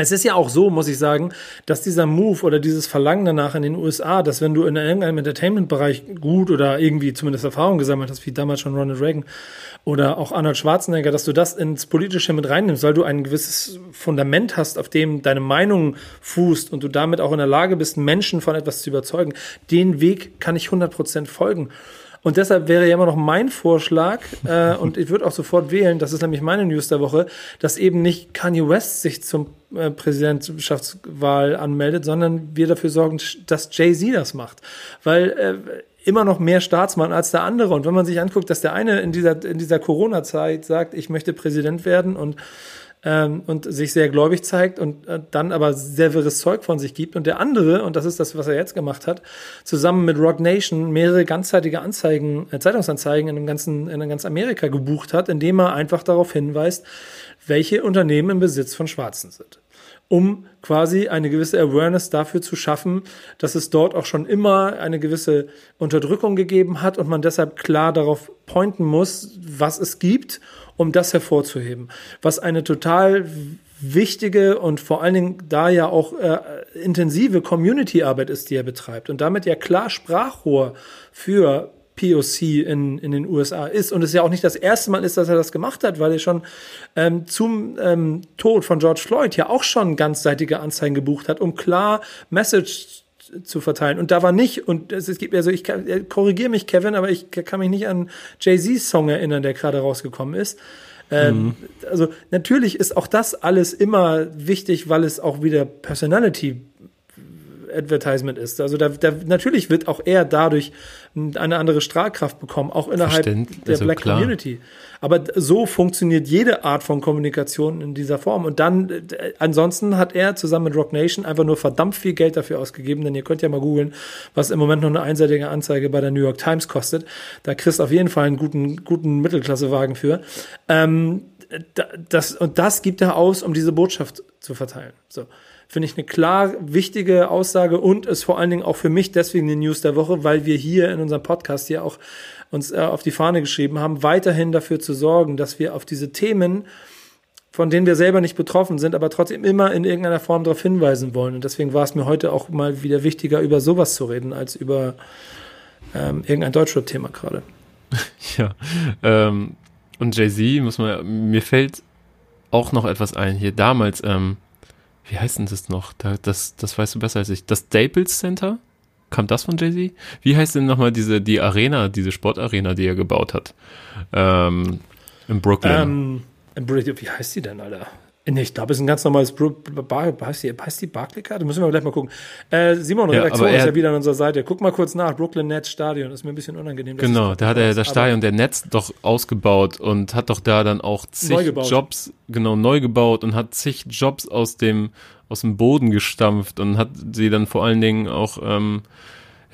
Es ist ja auch so, muss ich sagen, dass dieser Move oder dieses Verlangen danach in den USA, dass wenn du in irgendeinem Entertainment-Bereich gut oder irgendwie zumindest Erfahrung gesammelt hast, wie damals schon Ronald Reagan oder auch Arnold Schwarzenegger, dass du das ins Politische mit reinnimmst, weil du ein gewisses Fundament hast, auf dem deine Meinung fußt und du damit auch in der Lage bist, Menschen von etwas zu überzeugen. Den Weg kann ich 100% folgen. Und deshalb wäre ja immer noch mein Vorschlag, äh, [LAUGHS] und ich würde auch sofort wählen, das ist nämlich meine News der Woche, dass eben nicht Kanye West sich zum äh, Präsidentschaftswahl anmeldet, sondern wir dafür sorgen, dass Jay-Z das macht. Weil äh, immer noch mehr Staatsmann als der andere. Und wenn man sich anguckt, dass der eine in dieser, in dieser Corona-Zeit sagt, ich möchte Präsident werden und ähm, und sich sehr gläubig zeigt und äh, dann aber sehr wirres Zeug von sich gibt. Und der andere, und das ist das, was er jetzt gemacht hat, zusammen mit Rock Nation mehrere ganzzeitige Anzeigen, äh, Zeitungsanzeigen in dem ganzen, in ganz Amerika gebucht hat, indem er einfach darauf hinweist, welche Unternehmen im Besitz von Schwarzen sind um quasi eine gewisse Awareness dafür zu schaffen, dass es dort auch schon immer eine gewisse Unterdrückung gegeben hat und man deshalb klar darauf pointen muss, was es gibt um das hervorzuheben. Was eine total wichtige und vor allen Dingen da ja auch äh, intensive Community-Arbeit ist, die er betreibt und damit ja klar Sprachrohr für POC in, in den USA ist. Und es ja auch nicht das erste Mal ist, dass er das gemacht hat, weil er schon ähm, zum ähm, Tod von George Floyd ja auch schon ganzseitige Anzeigen gebucht hat, um klar Message zu verteilen. Und da war nicht, und es gibt, also ich korrigiere mich, Kevin, aber ich kann mich nicht an Jay-Z's Song erinnern, der gerade rausgekommen ist. Ähm, mhm. Also natürlich ist auch das alles immer wichtig, weil es auch wieder Personality Advertisement ist. Also da, da, natürlich wird auch er dadurch eine andere Strahlkraft bekommen, auch innerhalb der also Black klar. Community. Aber so funktioniert jede Art von Kommunikation in dieser Form. Und dann, äh, ansonsten hat er zusammen mit Rock Nation einfach nur verdammt viel Geld dafür ausgegeben, denn ihr könnt ja mal googeln, was im Moment noch eine einseitige Anzeige bei der New York Times kostet. Da kriegst du auf jeden Fall einen guten, guten Mittelklassewagen für. Ähm, das, und das gibt er aus, um diese Botschaft zu verteilen. So finde ich eine klar wichtige Aussage und ist vor allen Dingen auch für mich deswegen die News der Woche, weil wir hier in unserem Podcast hier auch uns äh, auf die Fahne geschrieben haben, weiterhin dafür zu sorgen, dass wir auf diese Themen, von denen wir selber nicht betroffen sind, aber trotzdem immer in irgendeiner Form darauf hinweisen wollen. Und deswegen war es mir heute auch mal wieder wichtiger, über sowas zu reden, als über ähm, irgendein Deutschrap-Thema gerade. [LAUGHS] Ja, ähm, und Jay-Z, muss man, mir fällt auch noch etwas ein hier. Damals, ähm, wie heißt denn das noch? das, das weißt du besser als ich. Das Staples Center? Kam das von Jay-Z? Wie heißt denn nochmal diese, die Arena, diese Sportarena, die er gebaut hat? Ähm, in Brooklyn. Ähm, wie heißt die denn, Alter? Nee, ich glaube, es ist ein ganz normales Bar, heißt die, heißt die Barclaycard? Müssen wir gleich mal gucken. Äh, Simon, ja, Redaktion ist ja wieder an unserer Seite. Guck mal kurz nach. Brooklyn Nets Stadion. Ist mir ein bisschen unangenehm. Genau, da hat er das Stadion der Nets doch ausgebaut und hat doch da dann auch zig Jobs, genau, neu gebaut und hat zig Jobs aus dem, aus dem Boden gestampft und hat sie dann vor allen Dingen auch, ähm,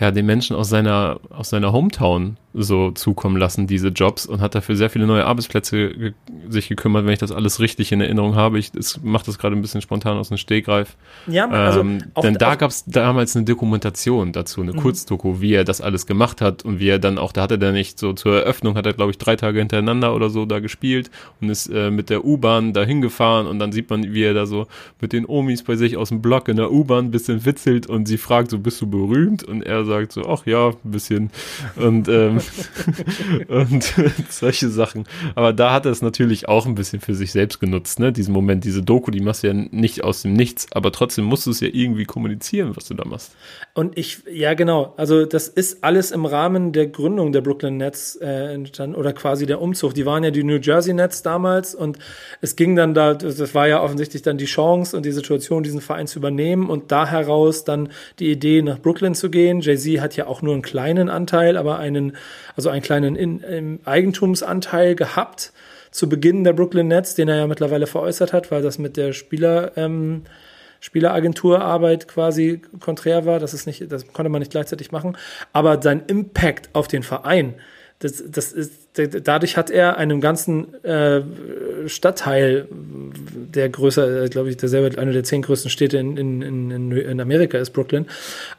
ja, den Menschen aus seiner, aus seiner Hometown so zukommen lassen, diese Jobs, und hat dafür sehr viele neue Arbeitsplätze ge sich gekümmert, wenn ich das alles richtig in Erinnerung habe. Ich mache das gerade ein bisschen spontan aus dem Stegreif. Ja, also ähm, denn da gab es damals eine Dokumentation dazu, eine mhm. Kurzdoku, wie er das alles gemacht hat und wie er dann auch, da hat er dann nicht so zur Eröffnung, hat er glaube ich drei Tage hintereinander oder so da gespielt und ist äh, mit der U-Bahn da hingefahren und dann sieht man, wie er da so mit den Omis bei sich aus dem Block in der U-Bahn ein bisschen witzelt und sie fragt so, bist du berühmt? Und er sagt so, ach ja, ein bisschen. Und ähm, [LAUGHS] und [LAUGHS] solche Sachen. Aber da hat er es natürlich auch ein bisschen für sich selbst genutzt, ne? Diesen Moment, diese Doku, die machst du ja nicht aus dem Nichts, aber trotzdem musst du es ja irgendwie kommunizieren, was du da machst. Und ich, ja genau, also das ist alles im Rahmen der Gründung der Brooklyn Nets äh, entstanden oder quasi der Umzug. Die waren ja die New Jersey Nets damals und es ging dann da, das war ja offensichtlich dann die Chance und die Situation, diesen Verein zu übernehmen und da heraus dann die Idee nach Brooklyn zu gehen. Jay-Z hat ja auch nur einen kleinen Anteil, aber einen also einen kleinen in, in Eigentumsanteil gehabt zu Beginn der Brooklyn Nets, den er ja mittlerweile veräußert hat, weil das mit der Spieler, ähm, Spieleragenturarbeit quasi konträr war. Das ist nicht, das konnte man nicht gleichzeitig machen. Aber sein Impact auf den Verein, das, das ist, dadurch hat er einem ganzen äh, Stadtteil, der größer, äh, glaube ich, der selber eine der zehn größten Städte in, in, in, in Amerika ist, Brooklyn,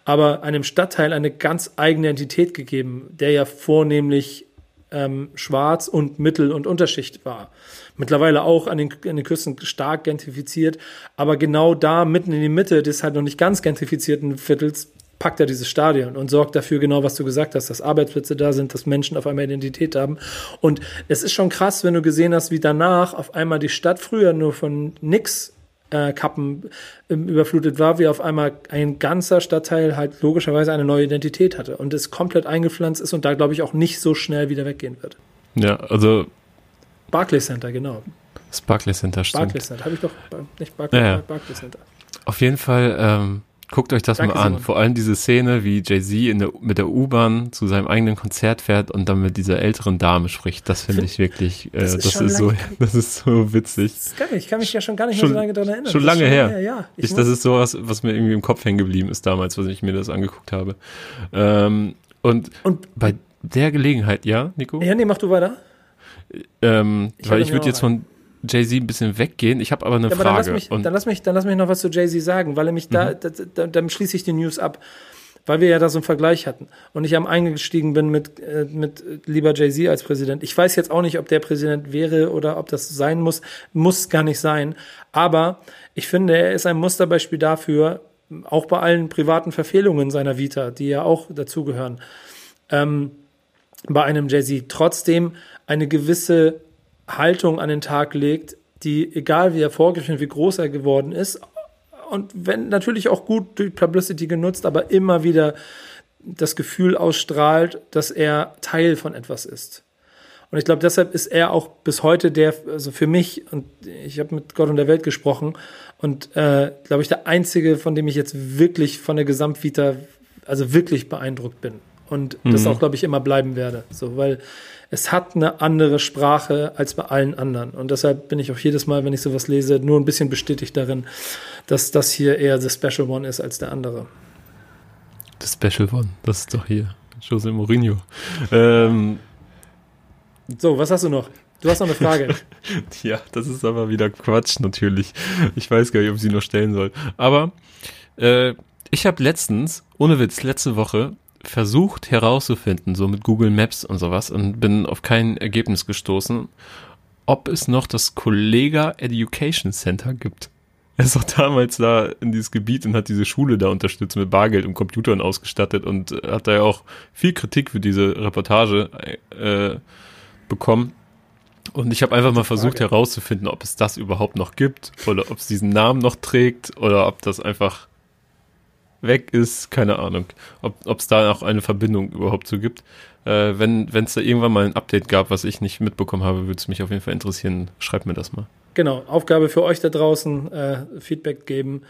aber einem Stadtteil eine ganz eigene Entität gegeben, der ja vornehmlich ähm, Schwarz und Mittel- und Unterschicht war. Mittlerweile auch an den, an den Küsten stark gentrifiziert, aber genau da mitten in die Mitte des halt noch nicht ganz gentrifizierten Viertels packt er dieses Stadion und sorgt dafür genau, was du gesagt hast, dass Arbeitsplätze da sind, dass Menschen auf einmal Identität haben. Und es ist schon krass, wenn du gesehen hast, wie danach auf einmal die Stadt früher nur von nix äh, Kappen ähm, überflutet war, wie auf einmal ein ganzer Stadtteil halt logischerweise eine neue Identität hatte und es komplett eingepflanzt ist und da glaube ich auch nicht so schnell wieder weggehen wird. Ja, also Barclays Center, genau. das Barclays Center stimmt. Barclays Center, habe ich doch nicht Barclays, Ja, ja. Barclays Center. Auf jeden Fall, ähm, guckt euch das Danke, mal an. Simon. Vor allem diese Szene, wie Jay-Z der- mit der U-Bahn zu seinem eigenen Konzert fährt und dann mit dieser älteren Dame spricht. Das finde ich wirklich, äh, Das das, ist ist, schon so, lange- [LAUGHS] das ist so witzig. Das ist geil, ich kann mich ja schon gar nicht Schon- mehr so lange daran erinnern. schon Das ist lange her. Ja, ich Ich, das ist sowas, was mir irgendwie im Kopf hängen geblieben ist damals, was ich mir das angeguckt habe. Ähm, und, Und- bei der Gelegenheit, ja, Nico? ja, nee, mach du weiter. Ähm, Ich weil ich würde jetzt von Jay-Z ein bisschen weggehen. Ich habe aber eine Ja, aber dann lass, Frage. mich, Mhm. dann, lass mich, dann lass mich noch was zu Jay-Z sagen, weil er mich da, da, da, dann schließe ich die News ab. Weil wir ja da so einen Vergleich hatten und ich am eingestiegen bin mit, äh, mit äh, lieber Jay-Z als Präsident. Ich weiß jetzt auch nicht, ob der Präsident wäre oder ob das sein muss. Muss gar nicht sein. Aber ich finde, er ist ein Musterbeispiel dafür, auch bei allen privaten Verfehlungen seiner Vita, die ja auch dazugehören, ähm, bei einem Jay-Z trotzdem eine gewisse Haltung an den Tag legt, die, egal wie erfolgreich und wie groß er geworden ist, und wenn natürlich auch gut durch Publicity genutzt, aber immer wieder das Gefühl ausstrahlt, dass er Teil von etwas ist. Und ich glaube, deshalb ist er auch bis heute der, also für mich, und ich habe mit Gott und der Welt gesprochen, und äh, glaube ich, der einzige, von dem ich jetzt wirklich von der Gesamtvita, also wirklich beeindruckt bin. Und das auch, glaube ich, immer bleiben werde. So, weil es hat eine andere Sprache als bei allen anderen. Und deshalb bin ich auch jedes Mal, wenn ich sowas lese, nur ein bisschen bestätigt darin, dass das hier eher the Special One ist als der andere. Das Special One, das ist doch hier. Jose Mourinho. Ähm, So, was hast du noch? Du hast noch eine Frage. [LAUGHS] ja, das ist aber wieder Quatsch natürlich. Ich weiß gar nicht, ob ich sie noch stellen soll. Aber äh, ich habe letztens, ohne Witz, letzte Woche versucht herauszufinden, so mit Google Maps und sowas, und bin auf kein Ergebnis gestoßen, ob es noch das Kollega Education Center gibt. Er ist auch damals da in dieses Gebiet und hat diese Schule da unterstützt mit Bargeld und Computern ausgestattet und äh, hat da ja auch viel Kritik für diese Reportage äh, bekommen. Und ich habe einfach mal versucht herauszufinden, ob es das überhaupt noch gibt oder ob es diesen Namen noch trägt oder ob das einfach weg ist, keine Ahnung. Ob es da auch eine Verbindung überhaupt so gibt. Äh, wenn es da irgendwann mal ein Update gab, was ich nicht mitbekommen habe, würde es mich auf jeden Fall interessieren. Schreibt mir das mal. Genau, Aufgabe für euch da draußen, äh, Feedback geben.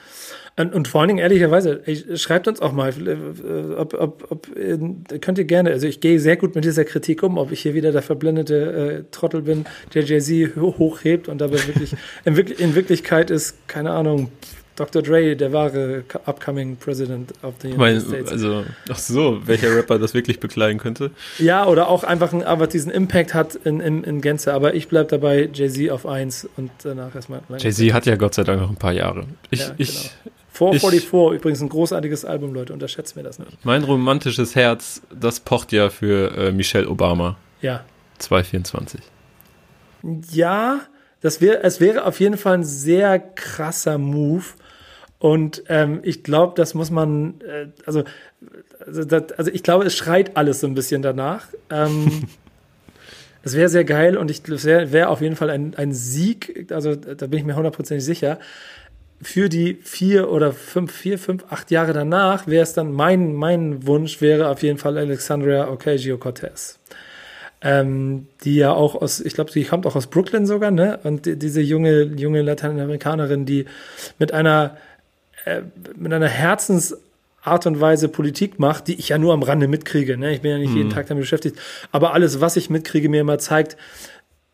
Und, und vor allen Dingen, ehrlicherweise, ey, schreibt uns auch mal, äh, ob, ob, ob äh, könnt ihr gerne, also ich gehe sehr gut mit dieser Kritik um, ob ich hier wieder der verblendete äh, Trottel bin, der Jay-Z ho- hochhebt und dabei wirklich, [LAUGHS] in, in Wirklichkeit ist, keine Ahnung, Dr. Dre der wahre upcoming President of the United Mein, States. also, ach so, welcher Rapper das wirklich bekleiden könnte. Ja, oder auch einfach, ein, aber diesen Impact hat in, in, in Gänze. Aber ich bleib dabei, Jay-Z auf eins und danach erstmal. Jay-Z hat ja Gott sei Dank noch ein paar Jahre. Ich, Ja, ich, genau. ich- 444, übrigens ein großartiges Album, Leute, unterschätzt mir das nicht. mein romantisches Herz, das pocht ja für äh, Michelle Obama. Ja. 224. Ja, das wär, es wäre auf jeden Fall ein sehr krasser Move. Und ähm, ich glaube, das muss man, äh, also, also, das, also ich glaube, es schreit alles so ein bisschen danach. Ähm, [LAUGHS] es wäre sehr geil und ich es wäre wär auf jeden Fall ein, ein Sieg, also da bin ich mir hundertprozentig sicher. Für die vier oder fünf, vier, fünf, acht Jahre danach wäre es dann mein, mein Wunsch wäre auf jeden Fall Alexandria Ocasio-Cortez ähm, die ja auch aus, ich glaube, sie kommt auch aus Brooklyn sogar, ne? Und die, diese junge, junge Lateinamerikanerin, die mit einer, äh, mit einer Herzensart und Weise Politik macht, die ich ja nur am Rande mitkriege, ne? Ich bin ja nicht jeden Tag damit beschäftigt, aber alles, was ich mitkriege, mir immer zeigt,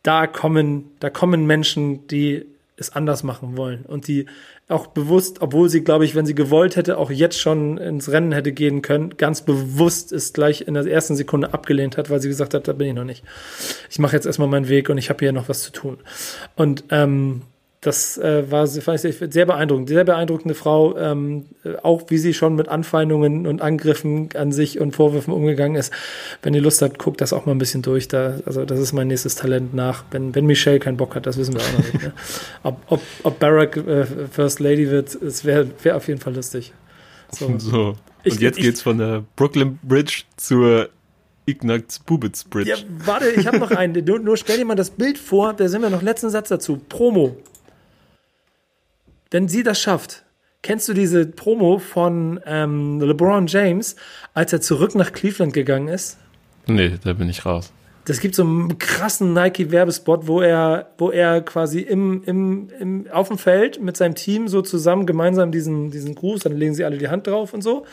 da kommen, da kommen Menschen, die es anders machen wollen und die auch bewusst, obwohl sie, glaube ich, wenn sie gewollt hätte, auch jetzt schon ins Rennen hätte gehen können, ganz bewusst es gleich in der ersten Sekunde abgelehnt hat, weil sie gesagt hat, da bin ich noch nicht. Ich mache jetzt erstmal meinen Weg und ich habe hier noch was zu tun. Und ähm, das äh, war fand ich sehr beeindruckend, sehr beeindruckende Frau, ähm, äh, auch wie sie schon mit Anfeindungen und Angriffen an sich und Vorwürfen umgegangen ist. Wenn ihr Lust habt, guckt das auch mal ein bisschen durch. Da, also das ist mein nächstes Talent nach. Wenn, wenn Michelle keinen Bock hat, das wissen wir auch noch nicht. Ne? [LAUGHS] Ob, ob, ob Barack äh, First Lady wird, es wäre wär auf jeden Fall lustig. So. [LAUGHS] So. Und Ich- jetzt ich- geht's von der Brooklyn Bridge zur Ignaz Bubitz Bridge. Ja, warte, ich habe noch einen. Nur, nur stell dir mal das Bild vor, da sind wir noch letzten Satz dazu. Promo. Wenn sie das schafft, kennst du diese Promo von ähm, LeBron James, als er zurück nach Cleveland gegangen ist? Nee, da bin ich raus. Das gibt so einen krassen Nike-Werbespot, wo er, wo er quasi im, im, im, auf dem Feld mit seinem Team so zusammen gemeinsam diesen, diesen Gruß, dann legen sie alle die Hand drauf und so.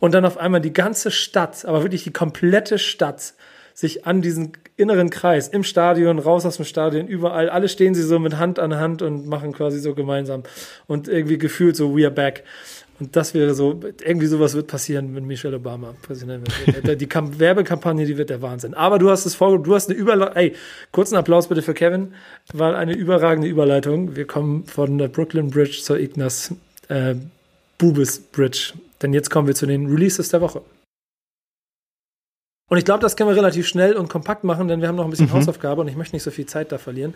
Und dann auf einmal die ganze Stadt, aber wirklich die komplette Stadt, sich an diesen inneren Kreis, im Stadion, raus aus dem Stadion, überall, alle stehen sie so mit Hand an Hand und machen quasi so gemeinsam. Und irgendwie gefühlt so, we are back. Und das wäre so, irgendwie sowas wird passieren, wenn Michelle Obama Präsident wird. Die Kamp Werbekampagne, die wird der Wahnsinn. Aber du hast es vor, du hast eine Überleitung, ey, kurzen Applaus bitte für Kevin, war eine überragende Überleitung. Wir kommen von der Brooklyn Bridge zur Ignas äh, Bubis Bridge. Denn jetzt kommen wir zu den Releases der Woche. Und ich glaube, das können wir relativ schnell und kompakt machen, denn wir haben noch ein bisschen mhm. Hausaufgabe und ich möchte nicht so viel Zeit da verlieren.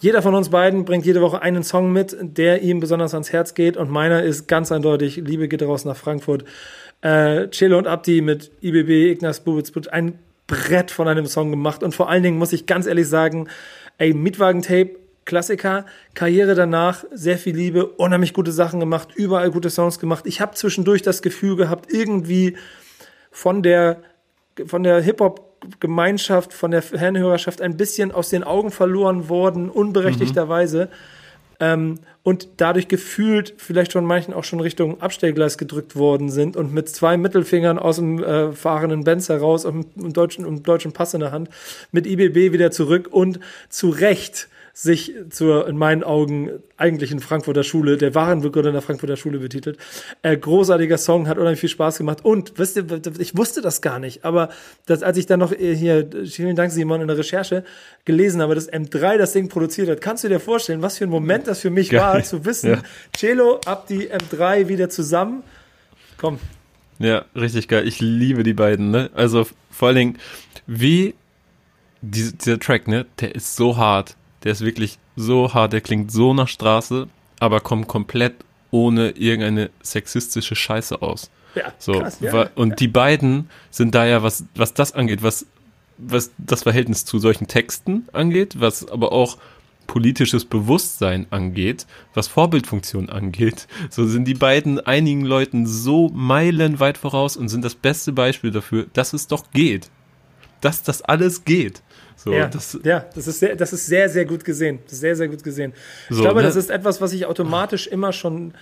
Jeder von uns beiden bringt jede Woche einen Song mit, der ihm besonders ans Herz geht und meiner ist ganz eindeutig Liebe geht raus nach Frankfurt. Äh, Chelo und Abdi mit IBB, Ignaz Bubitz, ein Brett von einem Song gemacht und vor allen Dingen muss ich ganz ehrlich sagen, ey, Mietwagen-Tape, Klassiker, Karriere danach, sehr viel Liebe, unheimlich gute Sachen gemacht, überall gute Songs gemacht. Ich habe zwischendurch das Gefühl gehabt, irgendwie von der von der Hip-Hop-Gemeinschaft, von der Fanhörerschaft ein bisschen aus den Augen verloren worden, unberechtigterweise. Mhm. Ähm, und dadurch gefühlt vielleicht von manchen auch schon Richtung Abstellgleis gedrückt worden sind und mit zwei Mittelfingern aus dem äh, fahrenden Benz heraus und einem deutschen, einem deutschen Pass in der Hand mit IBB wieder zurück und zu Recht sich zur, in meinen Augen, eigentlichen Frankfurter Schule, der wahren Begründer der Frankfurter Schule betitelt. Äh, großartiger Song, hat unheimlich viel Spaß gemacht. Und, wisst ihr, ich wusste das gar nicht, aber das, als ich dann noch äh, hier, vielen Dank Simon, in der Recherche gelesen habe, dass M3 das Ding produziert hat, kannst du dir vorstellen, was für ein Moment das für mich Geil. war, zu wissen, ja. Cello, Abdi, M3 wieder zusammen. Komm. Ja, richtig geil. Ich liebe die beiden, ne? Also vor allen Dingen, wie dieser, dieser Track, ne? Der ist so hart der ist wirklich so hart, der klingt so nach Straße, aber kommt komplett ohne irgendeine sexistische Scheiße aus. Ja, so, krass, ja, und ja. die beiden sind da ja, was, was das angeht, was, was das Verhältnis zu solchen Texten angeht, was aber auch politisches Bewusstsein angeht, was Vorbildfunktion angeht, [LAUGHS] so sind die beiden einigen Leuten so meilenweit voraus und sind das beste Beispiel dafür, dass es doch geht. Dass das alles geht. So, ja, das, ja das, ist sehr, das ist sehr, sehr gut gesehen. sehr, sehr gut gesehen. So, ich glaube, ne? das ist etwas, was ich automatisch immer schon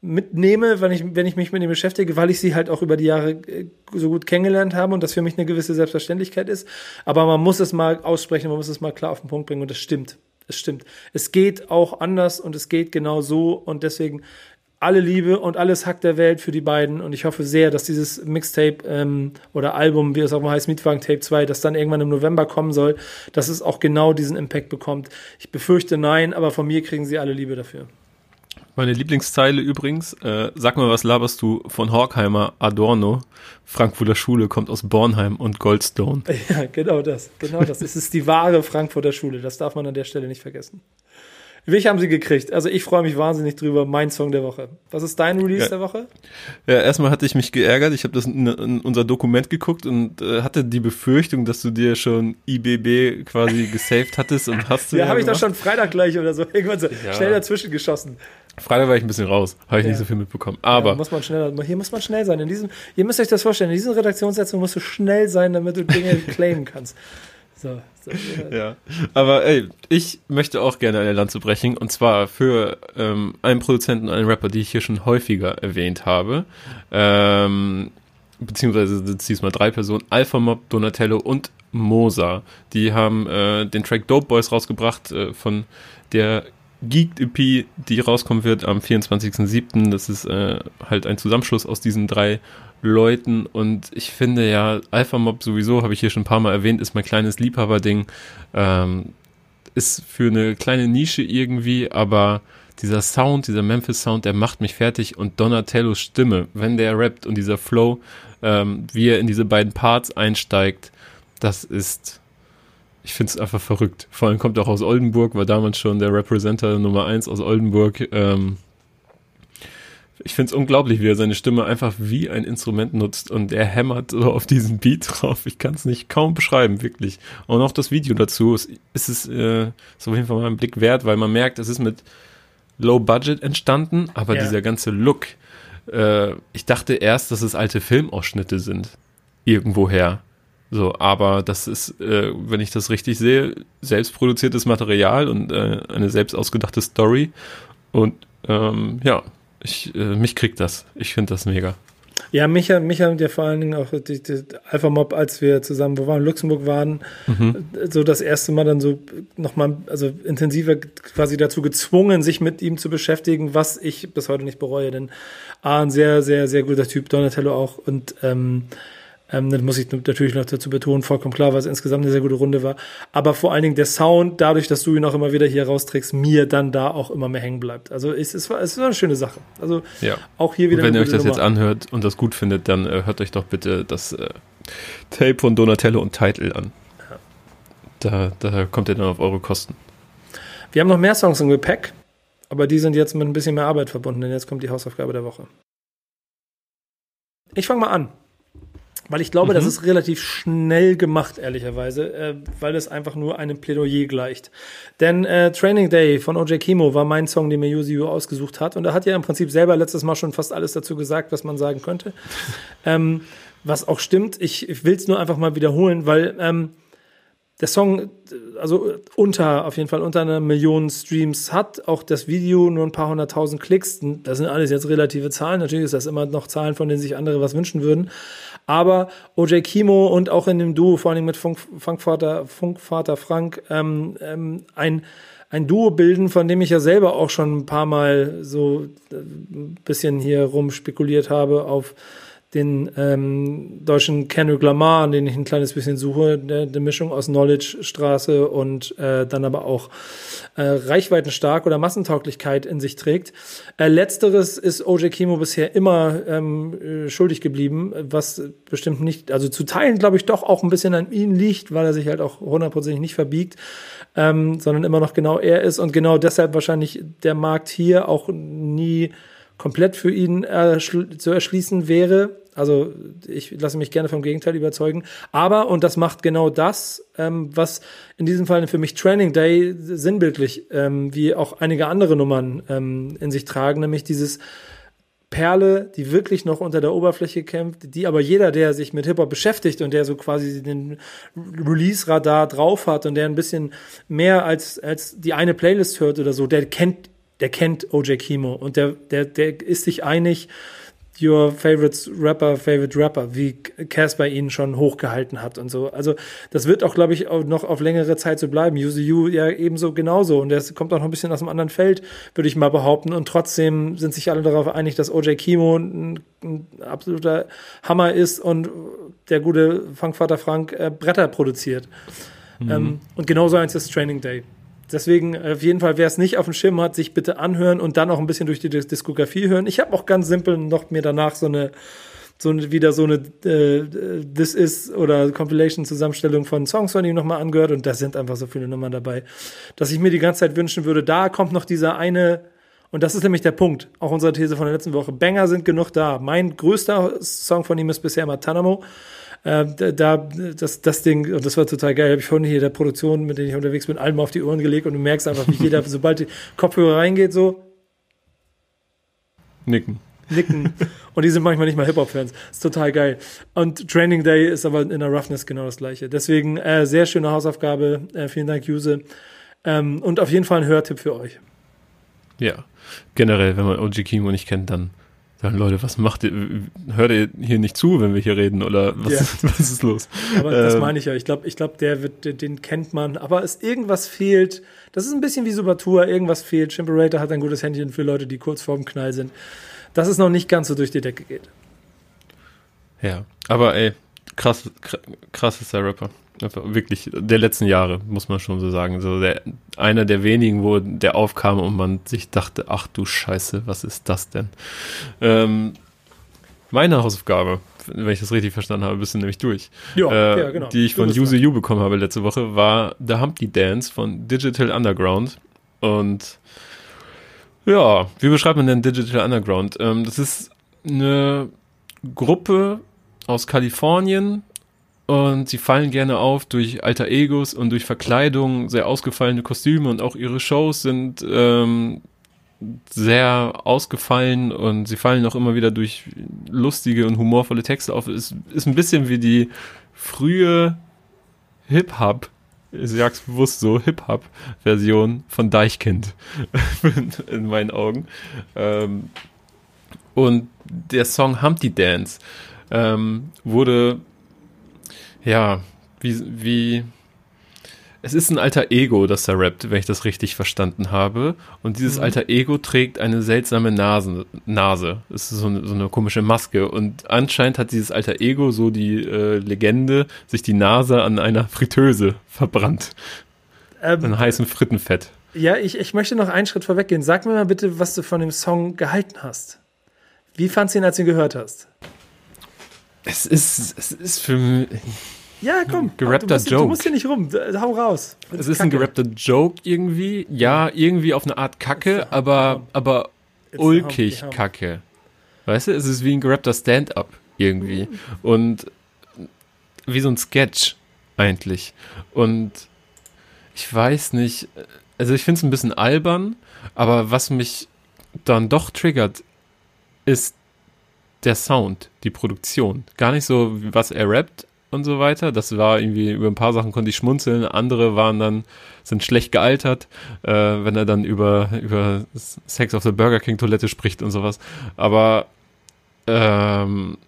mitnehme, wenn ich, wenn ich mich mit dem beschäftige, weil ich sie halt auch über die Jahre äh, so gut kennengelernt habe und das für mich eine gewisse Selbstverständlichkeit ist. Aber man muss es mal aussprechen, man muss es mal klar auf den Punkt bringen und das stimmt. Es stimmt. Es geht auch anders und es geht genau so und deswegen alle Liebe und alles Hack der Welt für die beiden. Und ich hoffe sehr, dass dieses Mixtape ähm, oder Album, wie es auch mal heißt, Mietwagen Tape 2, das dann irgendwann im November kommen soll, dass es auch genau diesen Impact bekommt. Ich befürchte nein, aber von mir kriegen sie alle Liebe dafür. Meine Lieblingszeile übrigens, äh, sag mal, was laberst du von Horkheimer Adorno? Frankfurter Schule kommt aus Bornheim und Goldstone. [LAUGHS] Ja, genau das. Genau das. es ist die wahre Frankfurter Schule. Das darf man an der Stelle nicht vergessen. Welche haben sie gekriegt? Also ich freue mich wahnsinnig drüber. Mein Song der Woche. Was ist dein Release ja. der Woche? Ja, erstmal hatte ich mich geärgert. Ich habe das in, in, unser Dokument geguckt und äh, hatte die Befürchtung, dass du dir schon IBB quasi [LAUGHS] gesaved hattest und hast du. ja, habe ich doch schon Freitag gleich oder so [LAUGHS] irgendwann so ja. schnell dazwischen geschossen. Freitag war ich ein bisschen raus, habe ich ja. nicht so viel mitbekommen. Aber ja, muss man schneller, hier muss man schnell sein. In diesem, ihr müsst euch das vorstellen. In diesen Redaktionssetzungen musst du schnell sein, damit du Dinge [LAUGHS] claimen kannst. So ja. Aber ey, ich möchte auch gerne eine Lanze brechen und zwar für ähm, einen Produzenten und einen Rapper, die ich hier schon häufiger erwähnt habe. Ähm, beziehungsweise sind es diesmal drei Personen, Alpha Mob, Donatello und Mosa. Die haben äh, den Track Dope Boys rausgebracht äh, von der Geeked EP, die rauskommen wird am 24.07. Das ist äh, halt ein Zusammenschluss aus diesen drei Leuten und ich finde ja, Alpha Mob sowieso, habe ich hier schon ein paar Mal erwähnt, ist mein kleines Liebhaberding. Ähm, ist für eine kleine Nische irgendwie, aber dieser Sound, dieser Memphis-Sound, der macht mich fertig und Donatellos Stimme, wenn der rappt und dieser Flow, ähm, wie er in diese beiden Parts einsteigt, das ist, ich finde es einfach verrückt. Vor allem kommt er auch aus Oldenburg, war damals schon der Representer Nummer eins aus Oldenburg. Ähm, ich finde es unglaublich, wie er seine Stimme einfach wie ein Instrument nutzt und er hämmert so auf diesen Beat drauf. Ich kann es nicht kaum beschreiben, wirklich. Und auch das Video dazu ist, ist es äh, ist auf jeden Fall mal einen Blick wert, weil man merkt, es ist mit Low Budget entstanden, aber Ja. dieser ganze Look, äh, ich dachte erst, dass es alte Filmausschnitte sind. Irgendwoher. So, aber das ist, äh, wenn ich das richtig sehe, selbstproduziertes Material und äh, eine selbst ausgedachte Story. Und ähm, ja, ich, äh, mich kriegt das. Ich finde das mega. Ja, Micha, Micha und ja vor allen Dingen auch die, die Alpha Mob, als wir zusammen, wo wir in Luxemburg waren, so das erste Mal dann so nochmal, also intensiver quasi dazu gezwungen, sich mit ihm zu beschäftigen, was ich bis heute nicht bereue, denn A, ein sehr, sehr, sehr guter Typ, Donatello auch und ähm, ähm, das muss ich natürlich noch dazu betonen, vollkommen klar, weil es insgesamt eine sehr gute Runde war. Aber vor allen Dingen der Sound, dadurch, dass du ihn auch immer wieder hier rausträgst, mir dann da auch immer mehr hängen bleibt. Also es ist, es ist eine schöne Sache. Also Ja. auch hier wieder Und wenn ihr euch das jetzt Nummer. anhört und das gut findet, dann äh, hört euch doch bitte das äh, Tape von Donatello und Title an. Da, da kommt ihr dann auf eure Kosten. Wir haben noch mehr Songs im Gepäck, aber die sind jetzt mit ein bisschen mehr Arbeit verbunden, denn jetzt kommt die Hausaufgabe der Woche. Ich fange mal an, weil ich glaube, Mhm. das ist relativ schnell gemacht, ehrlicherweise, äh, weil es einfach nur einem Plädoyer gleicht. Denn äh, Training Day von OJ Kimo war mein Song, den mir Yuzi Yu ausgesucht hat. Und er hat ja im Prinzip selber letztes Mal schon fast alles dazu gesagt, was man sagen könnte. [LAUGHS] ähm, was auch stimmt. Ich, ich will es nur einfach mal wiederholen, weil ähm, der Song, also unter, auf jeden Fall unter einer Million Streams hat, auch das Video nur ein paar hunderttausend Klicks. Das sind alles jetzt relative Zahlen. Natürlich ist das immer noch Zahlen, von denen sich andere was wünschen würden. Aber OJ Kimo und auch in dem Duo, vor allem mit Funk, Funkvater, Funkvater Frank, ähm, ähm, ein, ein Duo bilden, von dem ich ja selber auch schon ein paar Mal so äh, ein bisschen hier rum spekuliert habe auf den ähm, deutschen Kendrick Lamar, den ich ein kleines bisschen suche, eine Mischung aus Knowledge Straße und äh, dann aber auch äh, reichweitenstark oder Massentauglichkeit in sich trägt. Äh, letzteres ist OJ Kimo bisher immer ähm, äh, schuldig geblieben, was bestimmt nicht, also zu Teilen glaube ich doch auch ein bisschen an ihm liegt, weil er sich halt auch hundertprozentig nicht verbiegt, ähm, sondern immer noch genau er ist und genau deshalb wahrscheinlich der Markt hier auch nie komplett für ihn erschl zu erschließen wäre. Also ich lasse mich gerne vom Gegenteil überzeugen. Aber, und das macht genau das, ähm, was in diesem Fall für mich Training Day sinnbildlich, ähm, wie auch einige andere Nummern ähm, in sich tragen, nämlich dieses Perle, die wirklich noch unter der Oberfläche kämpft, die aber jeder, der sich mit Hip-Hop beschäftigt und der so quasi den Release-Radar drauf hat und der ein bisschen mehr als, als die eine Playlist hört oder so, der kennt, der kennt OJ Kimo und der, der, der ist sich einig, your favorite Rapper, favorite Rapper, wie Casper ihn schon hochgehalten hat und so. Also das wird auch, glaube ich, auch noch auf längere Zeit so bleiben. Yuzu Yu ja ebenso genauso und der kommt auch noch ein bisschen aus einem anderen Feld, würde ich mal behaupten. Und trotzdem sind sich alle darauf einig, dass OJ Kimo ein, ein absoluter Hammer ist und der gute Funkvater Frank äh, Bretter produziert. Ähm, und genauso eins ist Training Day. Deswegen auf jeden Fall, wer es nicht auf dem Schirm hat, sich bitte anhören und dann auch ein bisschen durch die Dis- Diskografie hören. Ich habe auch ganz simpel noch mir danach so eine so eine, wieder so eine äh, This Is oder Compilation-Zusammenstellung von Songs von ihm nochmal angehört und da sind einfach so viele Nummern dabei, dass ich mir die ganze Zeit wünschen würde, da kommt noch dieser eine, und das ist nämlich der Punkt, auch unsere These von der letzten Woche, Banger sind genug da. Mein größter Song von ihm ist bisher Matanamo. Äh, da, da- das, das Ding, und das war total geil, habe ich vorhin hier der Produktion, mit denen ich unterwegs bin, allem auf die Ohren gelegt und du merkst einfach, wie jeder, [LAUGHS] sobald die Kopfhörer reingeht, so Nicken. nicken. und die sind manchmal nicht mal Hip-Hop-Fans. Ist total geil. Und Training Day ist aber in der Roughness genau das gleiche. Deswegen äh, sehr schöne Hausaufgabe. Äh, vielen Dank, Juse. Ähm, und auf jeden Fall ein Hörtipp für euch. Ja. Generell, wenn man OG Kimo nicht kennt, dann sagen Leute, was macht ihr? Hört ihr hier nicht zu, wenn wir hier reden? Oder was, Ja. [LAUGHS] was ist los? Aber das Ähm, meine ich ja. Ich glaube, ich glaub, der wird, den- kennt man. Aber es irgendwas fehlt. Das ist ein bisschen wie Subatur. Irgendwas fehlt. Chimperator hat ein gutes Händchen für Leute, die kurz vorm Knall sind. Dass es noch nicht ganz so durch die Decke geht. Ja, aber ey, krass, krass ist der Rapper. Wirklich, der letzten Jahre, muss man schon so sagen. So der, einer der wenigen, wo der aufkam und man sich dachte, ach du Scheiße, was ist das denn? Ähm, meine Hausaufgabe, wenn ich das richtig verstanden habe, bist du nämlich durch. Ja, äh, ja, genau. Die ich von Yuzu Yu bekommen habe letzte Woche, war The Humpty Dance von Digital Underground. Und ja, wie beschreibt man denn Digital Underground? Ähm, das ist eine Gruppe aus Kalifornien und sie fallen gerne auf durch alter Egos und durch Verkleidung, sehr ausgefallene Kostüme und auch ihre Shows sind ähm, sehr ausgefallen und sie fallen auch immer wieder durch lustige und humorvolle Texte auf. Ist, ist ein bisschen wie die frühe Hip-Hop, ich sag's bewusst so, Hip-Hop-Version von Deichkind [LAUGHS] in meinen Augen. Ähm, und der Song Humpty Dance ähm, wurde, ja, wie, wie es ist ein alter Ego, das er rappt, wenn ich das richtig verstanden habe. Und dieses mhm. alter Ego trägt eine seltsame Nase. Nase. Es ist so eine, so eine, komische Maske. Und anscheinend hat dieses alter Ego, so die äh, Legende, sich die Nase an einer Fritteuse verbrannt. Ähm, an heißem Frittenfett. Ja, ich, ich möchte noch einen Schritt vorweggehen. Sag mir mal bitte, was du von dem Song gehalten hast. Wie fandst du ihn, als du ihn gehört hast? Es ist, es ist für mich ja, komm. [LAUGHS] Gerappter du Joke. Du musst hier nicht rum. Hau raus. Es ist Kacke. ein gerappter Joke irgendwie. Ja, irgendwie auf eine Art Kacke, aber, aber ulkig Kacke. Weißt du, es ist wie ein gerappter Stand-up irgendwie. Und wie so ein Sketch eigentlich. Und ich weiß nicht, also ich finde es ein bisschen albern, aber was mich dann doch triggert, ist der Sound, die Produktion. Gar nicht so, was er rappt, und so weiter. Das war irgendwie, über ein paar Sachen konnte ich schmunzeln, andere waren dann, sind schlecht gealtert, äh, wenn er dann über, über Sex auf der Burger King Toilette spricht und sowas. Aber ähm,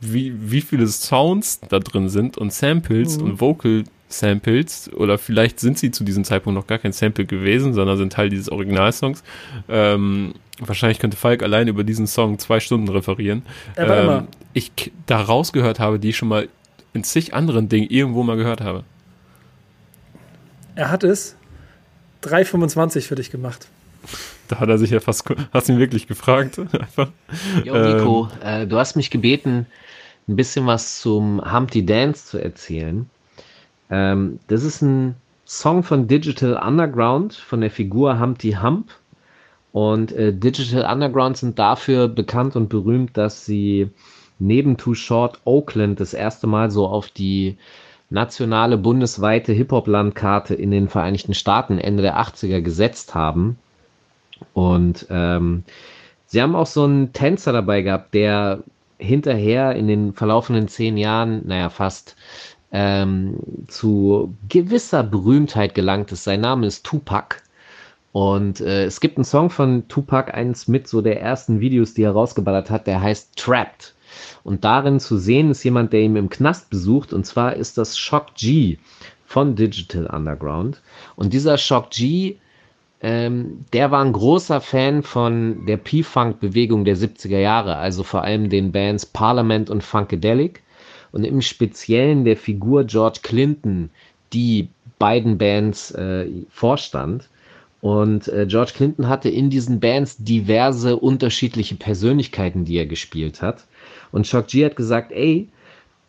wie, wie viele Sounds da drin sind und Samples mhm. und Vocal Samples oder vielleicht sind sie zu diesem Zeitpunkt noch gar kein Sample gewesen, sondern sind Teil dieses Originalsongs. Ähm, wahrscheinlich könnte Falk allein über diesen Song zwei Stunden referieren. Ähm, ich da rausgehört habe, die ich schon mal in zig anderen Dingen irgendwo mal gehört habe. Er hat es 3,25 für dich gemacht. Da hat er sich ja fast, hast ihn wirklich gefragt. [LAUGHS] Einfach. Jo, Nico, ähm, äh, du hast mich gebeten, ein bisschen was zum Humpty Dance zu erzählen. Ähm, das ist ein Song von Digital Underground, von der Figur Humpty Hump. Und äh, Digital Underground sind dafür bekannt und berühmt, dass sie neben Too Short Oakland das erste Mal so auf die nationale bundesweite Hip-Hop-Landkarte in den Vereinigten Staaten Ende der 80er gesetzt haben. Und ähm, sie haben auch so einen Tänzer dabei gehabt, der hinterher in den verlaufenden zehn Jahren, naja, fast ähm, zu gewisser Berühmtheit gelangt ist. Sein Name ist Tupac. Und äh, es gibt einen Song von Tupac, eins mit so der ersten Videos, die er rausgeballert hat, der heißt Trapped. Und darin zu sehen ist jemand, der ihn im Knast besucht. Und zwar ist das Shock G von Digital Underground. Und dieser Shock G, ähm, der war ein großer Fan von der P-Funk-Bewegung der 70er Jahre, also vor allem den Bands Parliament und Funkadelic und im Speziellen der Figur George Clinton, die beiden Bands äh, vorstand. Und äh, George Clinton hatte in diesen Bands diverse unterschiedliche Persönlichkeiten, die er gespielt hat. Und Shock G hat gesagt, ey,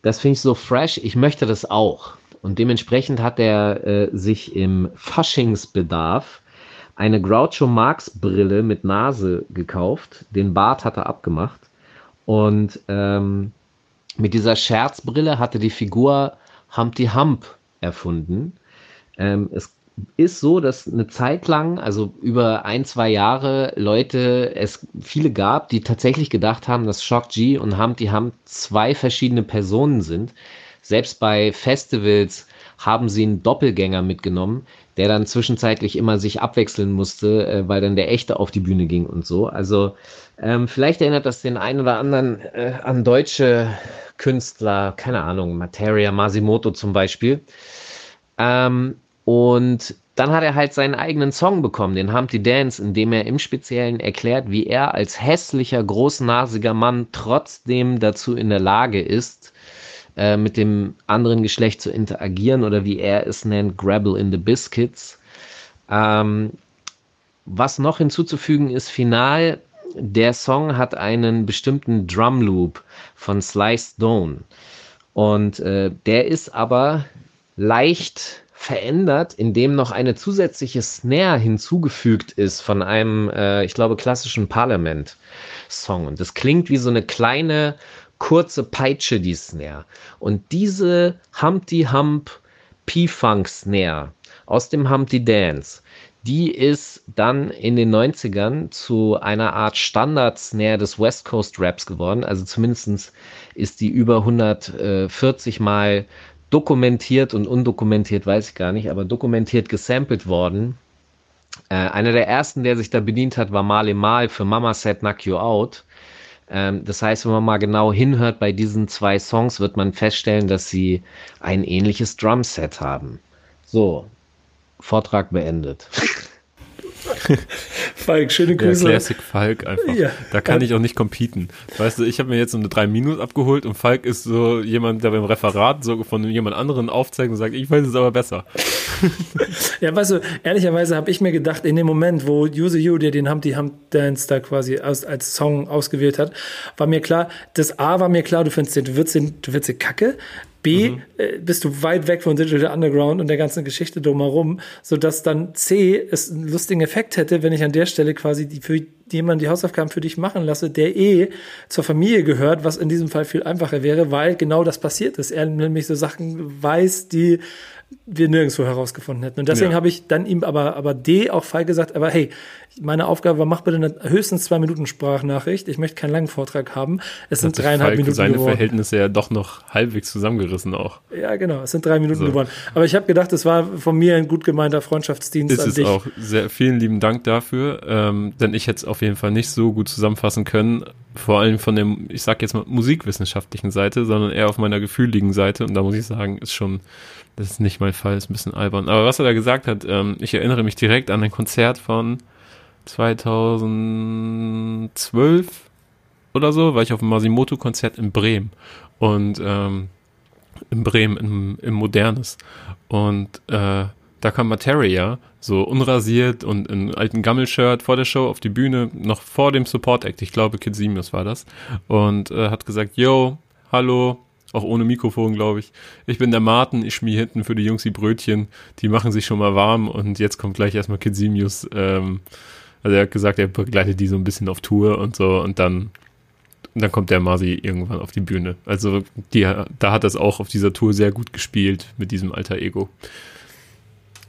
das finde ich so fresh, ich möchte das auch. Und dementsprechend hat er äh, sich im Faschingsbedarf eine Groucho Marx Brille mit Nase gekauft. Den Bart hat er abgemacht. Und ähm, mit dieser Scherzbrille hatte die Figur Humpty Hump erfunden. Ähm, es ist so, dass eine Zeit lang, also über ein, zwei Jahre, Leute, es viele gab, die tatsächlich gedacht haben, dass Shock G und Humpty Hump zwei verschiedene Personen sind. Selbst bei Festivals haben sie einen Doppelgänger mitgenommen, der dann zwischenzeitlich immer sich abwechseln musste, äh, weil dann der echte auf die Bühne ging und so. Also ähm, vielleicht erinnert das den einen oder anderen äh, an deutsche Künstler, keine Ahnung, Materia Masimoto zum Beispiel. Ähm, und dann hat er halt seinen eigenen Song bekommen, den Humpty Dance, in dem er im Speziellen erklärt, wie er als hässlicher, großnasiger Mann trotzdem dazu in der Lage ist, äh, mit dem anderen Geschlecht zu interagieren oder wie er es nennt, Grabble in the Biscuits. Ähm, was noch hinzuzufügen ist, final, der Song hat einen bestimmten Drum Loop von Sly Stone. Und äh, der ist aber leicht verändert, indem noch eine zusätzliche Snare hinzugefügt ist von einem, äh, ich glaube, klassischen Parliament-Song. Und das klingt wie so eine kleine, kurze Peitsche, die Snare. Und diese Humpty Hump P-Funk Snare aus dem Humpty Dance, die ist dann in den 90ern zu einer Art Standard-Snare des West Coast Raps geworden. Also zumindest ist die über 140 Mal dokumentiert und undokumentiert, weiß ich gar nicht, aber dokumentiert gesampelt worden. Äh, einer der ersten, der sich da bedient hat, war Male Mal für Mama Said Knock You Out. Ähm, das heißt, wenn man mal genau hinhört bei diesen zwei Songs, wird man feststellen, dass sie ein ähnliches Drumset haben. So, Vortrag beendet. [LAUGHS] [LAUGHS] Falk, schöne Grüße. Ja, Classic Falk einfach. Ja. Da kann ich auch nicht competen. Weißt du, ich habe mir jetzt so eine 3 Minus abgeholt und Falk ist so jemand, der beim Referat so von jemand anderen aufzeigt und sagt, ich weiß es aber besser. [LAUGHS] ja, weißt du, ehrlicherweise habe ich mir gedacht, in dem Moment, wo Use You, der den Humpty Hump Dance da quasi als, als Song ausgewählt hat, war mir klar, das A war mir klar, du findest den, du willst den, du willst den Kacke, B, mhm. äh, bist du weit weg von Digital Underground und der ganzen Geschichte drumherum, sodass dann C es einen lustigen Effekt hätte, wenn ich an der Stelle quasi die, für jemanden die Hausaufgaben für dich machen lasse, der eh zur Familie gehört, was in diesem Fall viel einfacher wäre, weil genau das passiert ist. Er nämlich so Sachen weiß, die wir nirgendwo herausgefunden hätten. Und deswegen ja. habe ich dann ihm aber, aber D auch Fall gesagt, aber hey, meine Aufgabe war, mach bitte eine höchstens zwei Minuten Sprachnachricht. Ich möchte keinen langen Vortrag haben. Es sind dreieinhalb Falk Minuten seine geworden. Verhältnisse ja doch noch halbwegs zusammengerissen auch. Ja, genau. Es sind drei Minuten so. geworden. Aber ich habe gedacht, es war von mir ein gut gemeinter Freundschaftsdienst Ist an es dich. auch. Sehr, vielen lieben Dank dafür. Ähm, denn ich hätte es auf jeden Fall nicht so gut zusammenfassen können. Vor allem von der, ich sag jetzt mal, musikwissenschaftlichen Seite, sondern eher auf meiner gefühligen Seite. Und da muss ich sagen, ist schon, das ist nicht mein Fall, ist ein bisschen albern. Aber was er da gesagt hat, ähm, ich erinnere mich direkt an ein Konzert von 2012 oder so, war ich auf dem Masimoto-Konzert in Bremen. Und ähm, in Bremen, im, im Modernes. Und äh, da kam Materia, so unrasiert und in alten Gammelshirt vor der Show auf die Bühne, noch vor dem Support-Act, ich glaube Kid Simius war das, und äh, hat gesagt, yo, hallo, auch ohne Mikrofon, glaube ich. Ich bin der Martin, ich schmier hinten für die Jungs die Brötchen, die machen sich schon mal warm und jetzt kommt gleich erstmal Kid Simius, ähm, also er hat gesagt, er begleitet die so ein bisschen auf Tour und so und dann, dann kommt der Masi irgendwann auf die Bühne. Also die, da hat das auch auf dieser Tour sehr gut gespielt mit diesem alter Ego.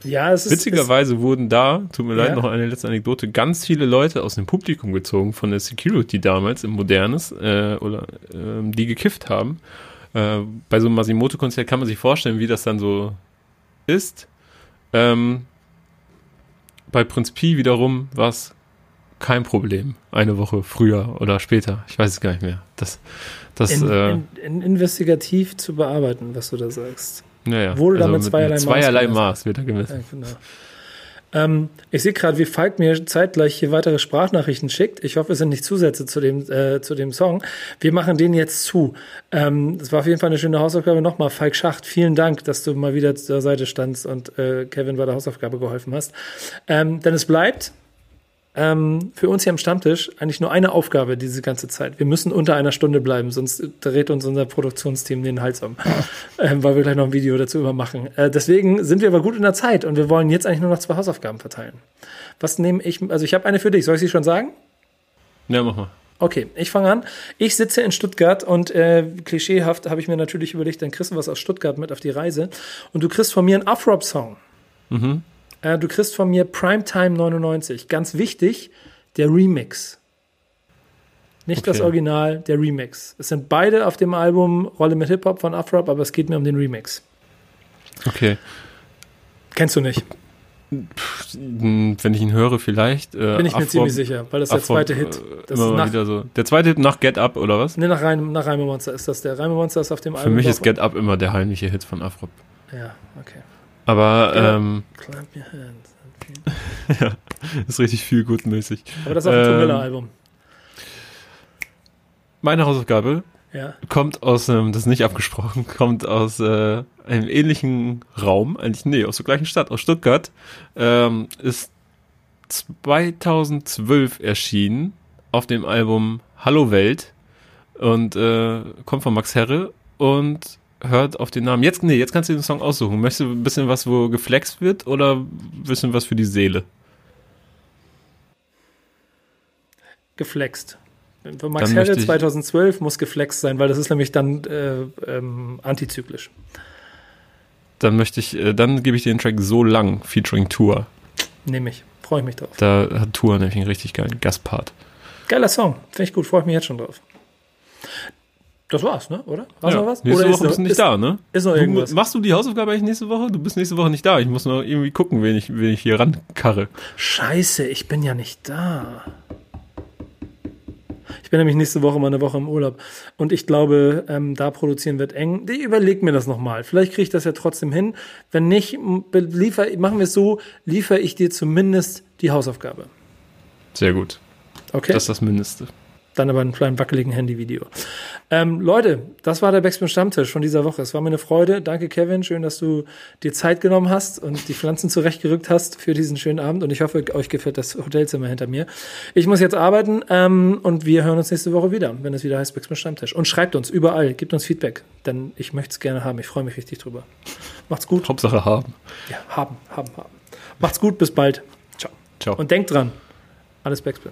Ja, es ist. Witzigerweise es, wurden da, tut mir ja. leid, noch eine letzte Anekdote, ganz viele Leute aus dem Publikum gezogen von der Security damals im Modernes, äh, oder äh, die gekifft haben. Äh, bei so einem Masimoto-Konzert kann man sich vorstellen, wie das dann so ist. Ähm, bei Prinz Pi wiederum war es kein Problem. Eine Woche früher oder später. Ich weiß es gar nicht mehr. Das, das, in, äh, in, in investigativ zu bearbeiten, was du da sagst. Naja, Wohl also damit zweierlei Maß. Zweierlei Maß wird da gemessen. Ja, genau. Ähm, ich sehe gerade, wie Falk mir zeitgleich hier weitere Sprachnachrichten schickt. Ich hoffe, es sind nicht Zusätze zu dem, äh, zu dem Song. Wir machen den jetzt zu. Ähm, das war auf jeden Fall eine schöne Hausaufgabe. Nochmal, Falk Schacht, vielen Dank, dass du mal wieder zur Seite standst und äh, Kevin bei der Hausaufgabe geholfen hast. Ähm, denn es bleibt ähm, für uns hier am Stammtisch eigentlich nur eine Aufgabe diese ganze Zeit. Wir müssen unter einer Stunde bleiben, sonst dreht uns unser Produktionsteam den Hals um, [LAUGHS] äh, weil wir gleich noch ein Video dazu immer machen. Äh, deswegen sind wir aber gut in der Zeit und wir wollen jetzt eigentlich nur noch zwei Hausaufgaben verteilen. Was nehme ich? Also ich habe eine für dich. Soll ich sie schon sagen? Ja, mach mal. Okay, ich fange an. Ich sitze in Stuttgart und äh, klischeehaft habe ich mir natürlich überlegt, dann kriegst du was aus Stuttgart mit auf die Reise und du kriegst von mir einen Afrop-Song. Mhm. Äh, du kriegst von mir Primetime 99. Ganz wichtig, der Remix. Nicht okay. das Original, der Remix. Es sind beide auf dem Album Rolle mit Hip-Hop von Afrop, aber es geht mir um den Remix. Okay. Kennst du nicht? Wenn ich ihn höre, vielleicht. Äh, Bin ich mir Afro, ziemlich sicher, weil das ist der zweite Hit. Äh, das ist nach, wieder so. Der zweite Hit nach Get Up, oder was? Ne, nach Reime, nach Reime Monster ist das. Der Reime Monster ist auf dem Für Album. Für mich ist Get Up immer der heimliche Hit von Afro. Ja, okay. Aber ähm, Clap your hands. [LAUGHS] Ja, ist richtig viel gutmäßig. Aber das ist auch ein ähm, Tom Miller-Album. Meine Hausaufgabe ja. kommt aus einem, das ist nicht abgesprochen, kommt aus äh, einem ähnlichen Raum, eigentlich, nee, aus der gleichen Stadt, aus Stuttgart, ähm, ist 2012 erschienen auf dem Album Hallo Welt und äh, kommt von Max Herre und hört auf den Namen. Jetzt, nee, jetzt kannst du den Song aussuchen. Möchtest du ein bisschen was, wo geflext wird oder ein bisschen was für die Seele? Geflext. Für Max Herre 2012 muss geflext sein, weil das ist nämlich dann äh, ähm, antizyklisch. Dann möchte ich, äh, dann gebe ich dir den Track so lang featuring Tour. Nehme ich. Freue ich mich drauf. Da hat Tour nämlich einen richtig geilen Gastpart. Geiler Song. Finde ich gut. Freue ich mich jetzt schon drauf. Das war's, ne? Oder? War's Ja, noch was? Nächste Oder Woche bist du nicht ist, da, ne? ist noch Du, irgendwas? machst du die Hausaufgabe eigentlich nächste Woche? Du bist nächste Woche nicht da. Ich muss noch irgendwie gucken, wen ich, wen ich hier rankarre. Scheiße, ich bin ja nicht da. Ich bin nämlich nächste Woche mal eine Woche im Urlaub. Und ich glaube, ähm, da produzieren wird eng. Ich überleg mir das nochmal. Vielleicht kriege ich das ja trotzdem hin. Wenn nicht, liefer, machen wir es so, liefere ich dir zumindest die Hausaufgabe. Sehr gut. Okay? Das ist das Mindeste. Dann aber einen kleinen wackeligen Handyvideo. Ähm, Leute, das war der Backspin Stammtisch von dieser Woche. Es war mir eine Freude. Danke, Kevin. Schön, dass du dir Zeit genommen hast und die Pflanzen zurechtgerückt hast für diesen schönen Abend. Und ich hoffe, euch gefällt das Hotelzimmer hinter mir. Ich muss jetzt arbeiten ähm, und wir hören uns nächste Woche wieder, wenn es wieder heißt Backspin Stammtisch. Und schreibt uns überall, gebt uns Feedback, denn ich möchte es gerne haben. Ich freue mich richtig drüber. Macht's gut. Hauptsache haben. Ja, haben, haben, haben. Macht's gut. Bis bald. Ciao. Ciao. Und denkt dran, alles Backspin.